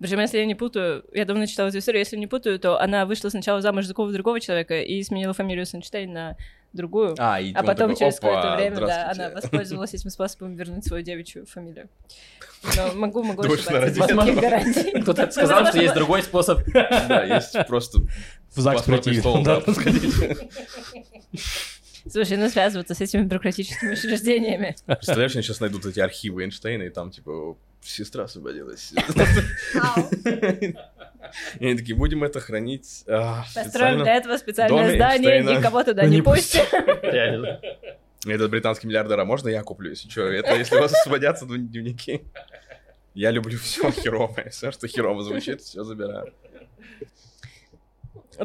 Причем, если я не путаю, я давно читала эту историю, если не путаю, то она вышла сначала замуж за какого-то другого человека и сменила фамилию с Эйнштейн на другую. А, и А потом такой, через «Опа, какое-то время, да, здравствуйте». она воспользовалась этим способом вернуть свою девичью фамилию. Но могу, могу Точно ошибаться. Кто-то сказал, что есть другой способ. Да, есть просто В ЗАГС прийти. Да. Слушай, ну связываться с этими бюрократическими учреждениями. Представляешь, они сейчас найдут эти архивы Эйнштейна, и там, типа, сестра освободилась. И они такие, будем это хранить а, Построим для этого специальное здание, никого туда (laughs) Не пустим. Реально. Этот британский миллиардер, а можно я куплю, если что? Это если у вас освободятся дневники. Я люблю все херовое. Все, что херово звучит, все забираю.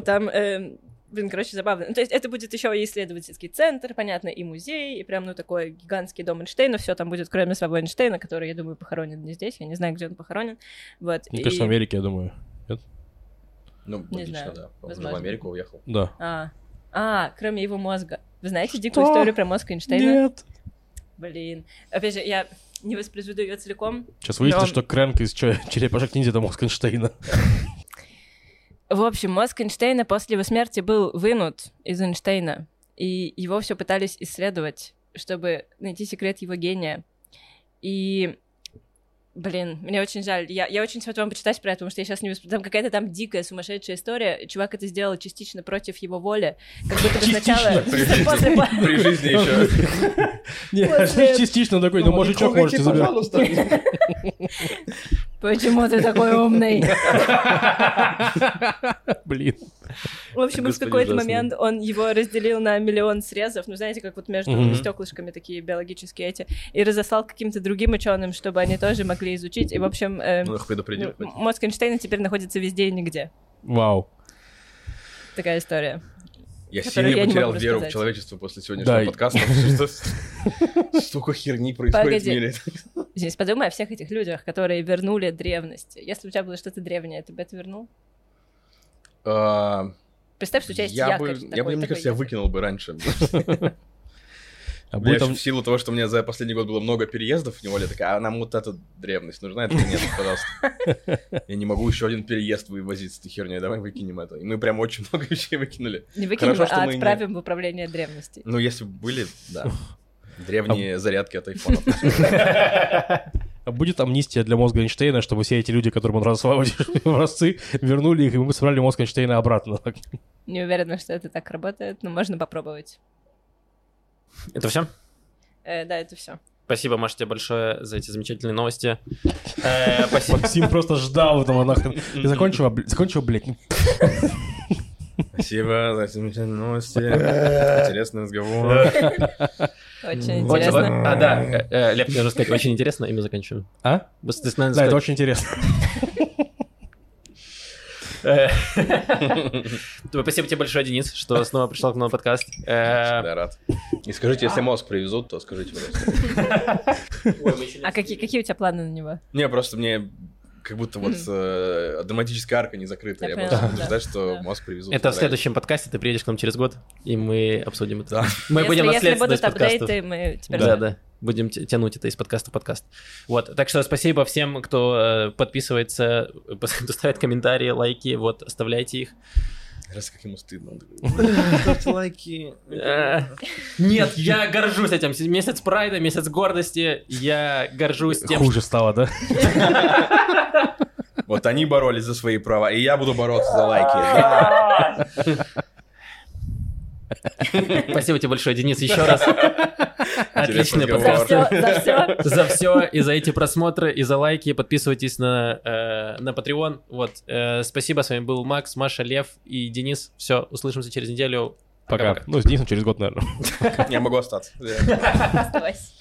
Там, эм, блин, короче, забавно. Ну, то есть это будет еще и исследовательский центр, понятно, и музей, и прям, ну, такой гигантский дом Эйнштейна. Все там будет, кроме самого Эйнштейна, который, я думаю, похоронен не здесь. Я не знаю, где он похоронен. Вот. Мне и- кажется, в Америке, я думаю. Ну, Не логично, знаю, да. Он же в возможно. Америку уехал. Да. А, а, кроме его мозга. Вы знаете дикую историю про мозг Эйнштейна? Нет. Блин. Опять же, я не воспроизведу ее целиком. Сейчас выяснилось, Но- что Крэнк из черепашек ниндзя это мозг Эйнштейна. (laughs) В общем, мозг Эйнштейна после его смерти был вынут из Эйнштейна, и его все пытались исследовать, чтобы найти секрет его гения. И, блин, мне очень жаль. Я, я очень советую вам почитать про это, потому что я сейчас не Там какая-то там дикая, сумасшедшая история. Чувак это сделал частично против его воли. Как будто бы сначала... (laughs) При жизни, еще. После- (laughs) частично такой, ну, мужичок можете забирать. (laughs) Почему ты такой умный? Блин. В общем, в какой-то момент он его разделил на миллион срезов, ну, знаете, как вот между стеклышками такие биологические эти, и разослал каким-то другим ученым, чтобы они тоже могли изучить. И, в общем, э, Ну, ну, мозг Эйнштейна теперь находится везде и нигде. Вау. Такая история. Я сильно я потерял веру в человечество после сегодняшнего Да, подкаста. (laughs) Столько херни происходит в мире. Здесь подумай о всех этих людях, которые вернули древность. Если у тебя было что-то древнее, ты бы это вернул? А, Представь, что у тебя есть Я якорь. бы, я такой- бы, мне такой кажется, я выкинул бы раньше. (laughs) А Я будет там... в силу того, что у меня за последний год было много переездов в неволе, такая, а нам вот эта древность нужна? Такой, нет, пожалуйста. (laughs) Я не могу еще один переезд вывозить с этой херней, давай выкинем это. И мы прям очень много (laughs) вещей выкинули. Не выкинем, Хорошо, что а мы не- отправим в управление древностей. Ну, если бы были, да. Древние зарядки от айфонов. (laughs) А будет амнистия для мозга Эйнштейна, чтобы все эти люди, которым он разослал эти образцы, вернули их, и мы собрали мозг Эйнштейна обратно. Не уверена, что это так работает, но можно попробовать. Это все? Э, да, это все. Спасибо, Маша, тебе большое за эти замечательные новости. Э, Спасибо. Максим просто ждал этого нахрен. Ты закончил, бл- закончил, блядь? Спасибо за замечательные новости. Интересный разговор. Очень Вот, интересно. вот, А, да, Лев, мне нужно сказать, очень интересно, и мы заканчиваем. А? Да, это очень интересно. Э, (laughs) Спасибо тебе большое, Денис, что снова пришел к нам на подкаст. Э, Да, рад. И скажите, если мозг привезут, то скажите, пожалуйста. А какие, какие у тебя планы на него? Не, просто мне как будто вот э, драматическая арка не закрыта. Я Я буду да. ждать, что Да. мозг привезут. Это в следующем подкасте, ты приедешь к нам через год, и мы обсудим это. Да. Мы если, будем если будут апдейты, мы теперь... Да, да. Будем тянуть это из подкаста в подкаст. Вот. Так что спасибо всем, кто э, подписывается, (laughs) кто ставит комментарии, лайки. Вот, оставляйте их. Раз как ему стыдно. (laughs) Ставьте лайки. Э, Нет, я горжусь этим. Месяц прайда, месяц гордости. Я горжусь тем, Хуже стало, да? (laughs) Вот они боролись за свои права, и я буду бороться за лайки. (laughs) Спасибо тебе большое, Денис, еще раз. Отличный разговор. За подкаст. все, за все. За все и за эти просмотры, и за лайки. Подписывайтесь на, э, на Patreon. Вот. Э, спасибо, с вами был Макс, Маша, Лев и Денис. Все, услышимся через неделю. Пока. Ну, с Денисом через год, наверное. Я могу остаться. (laughs) Оставайся.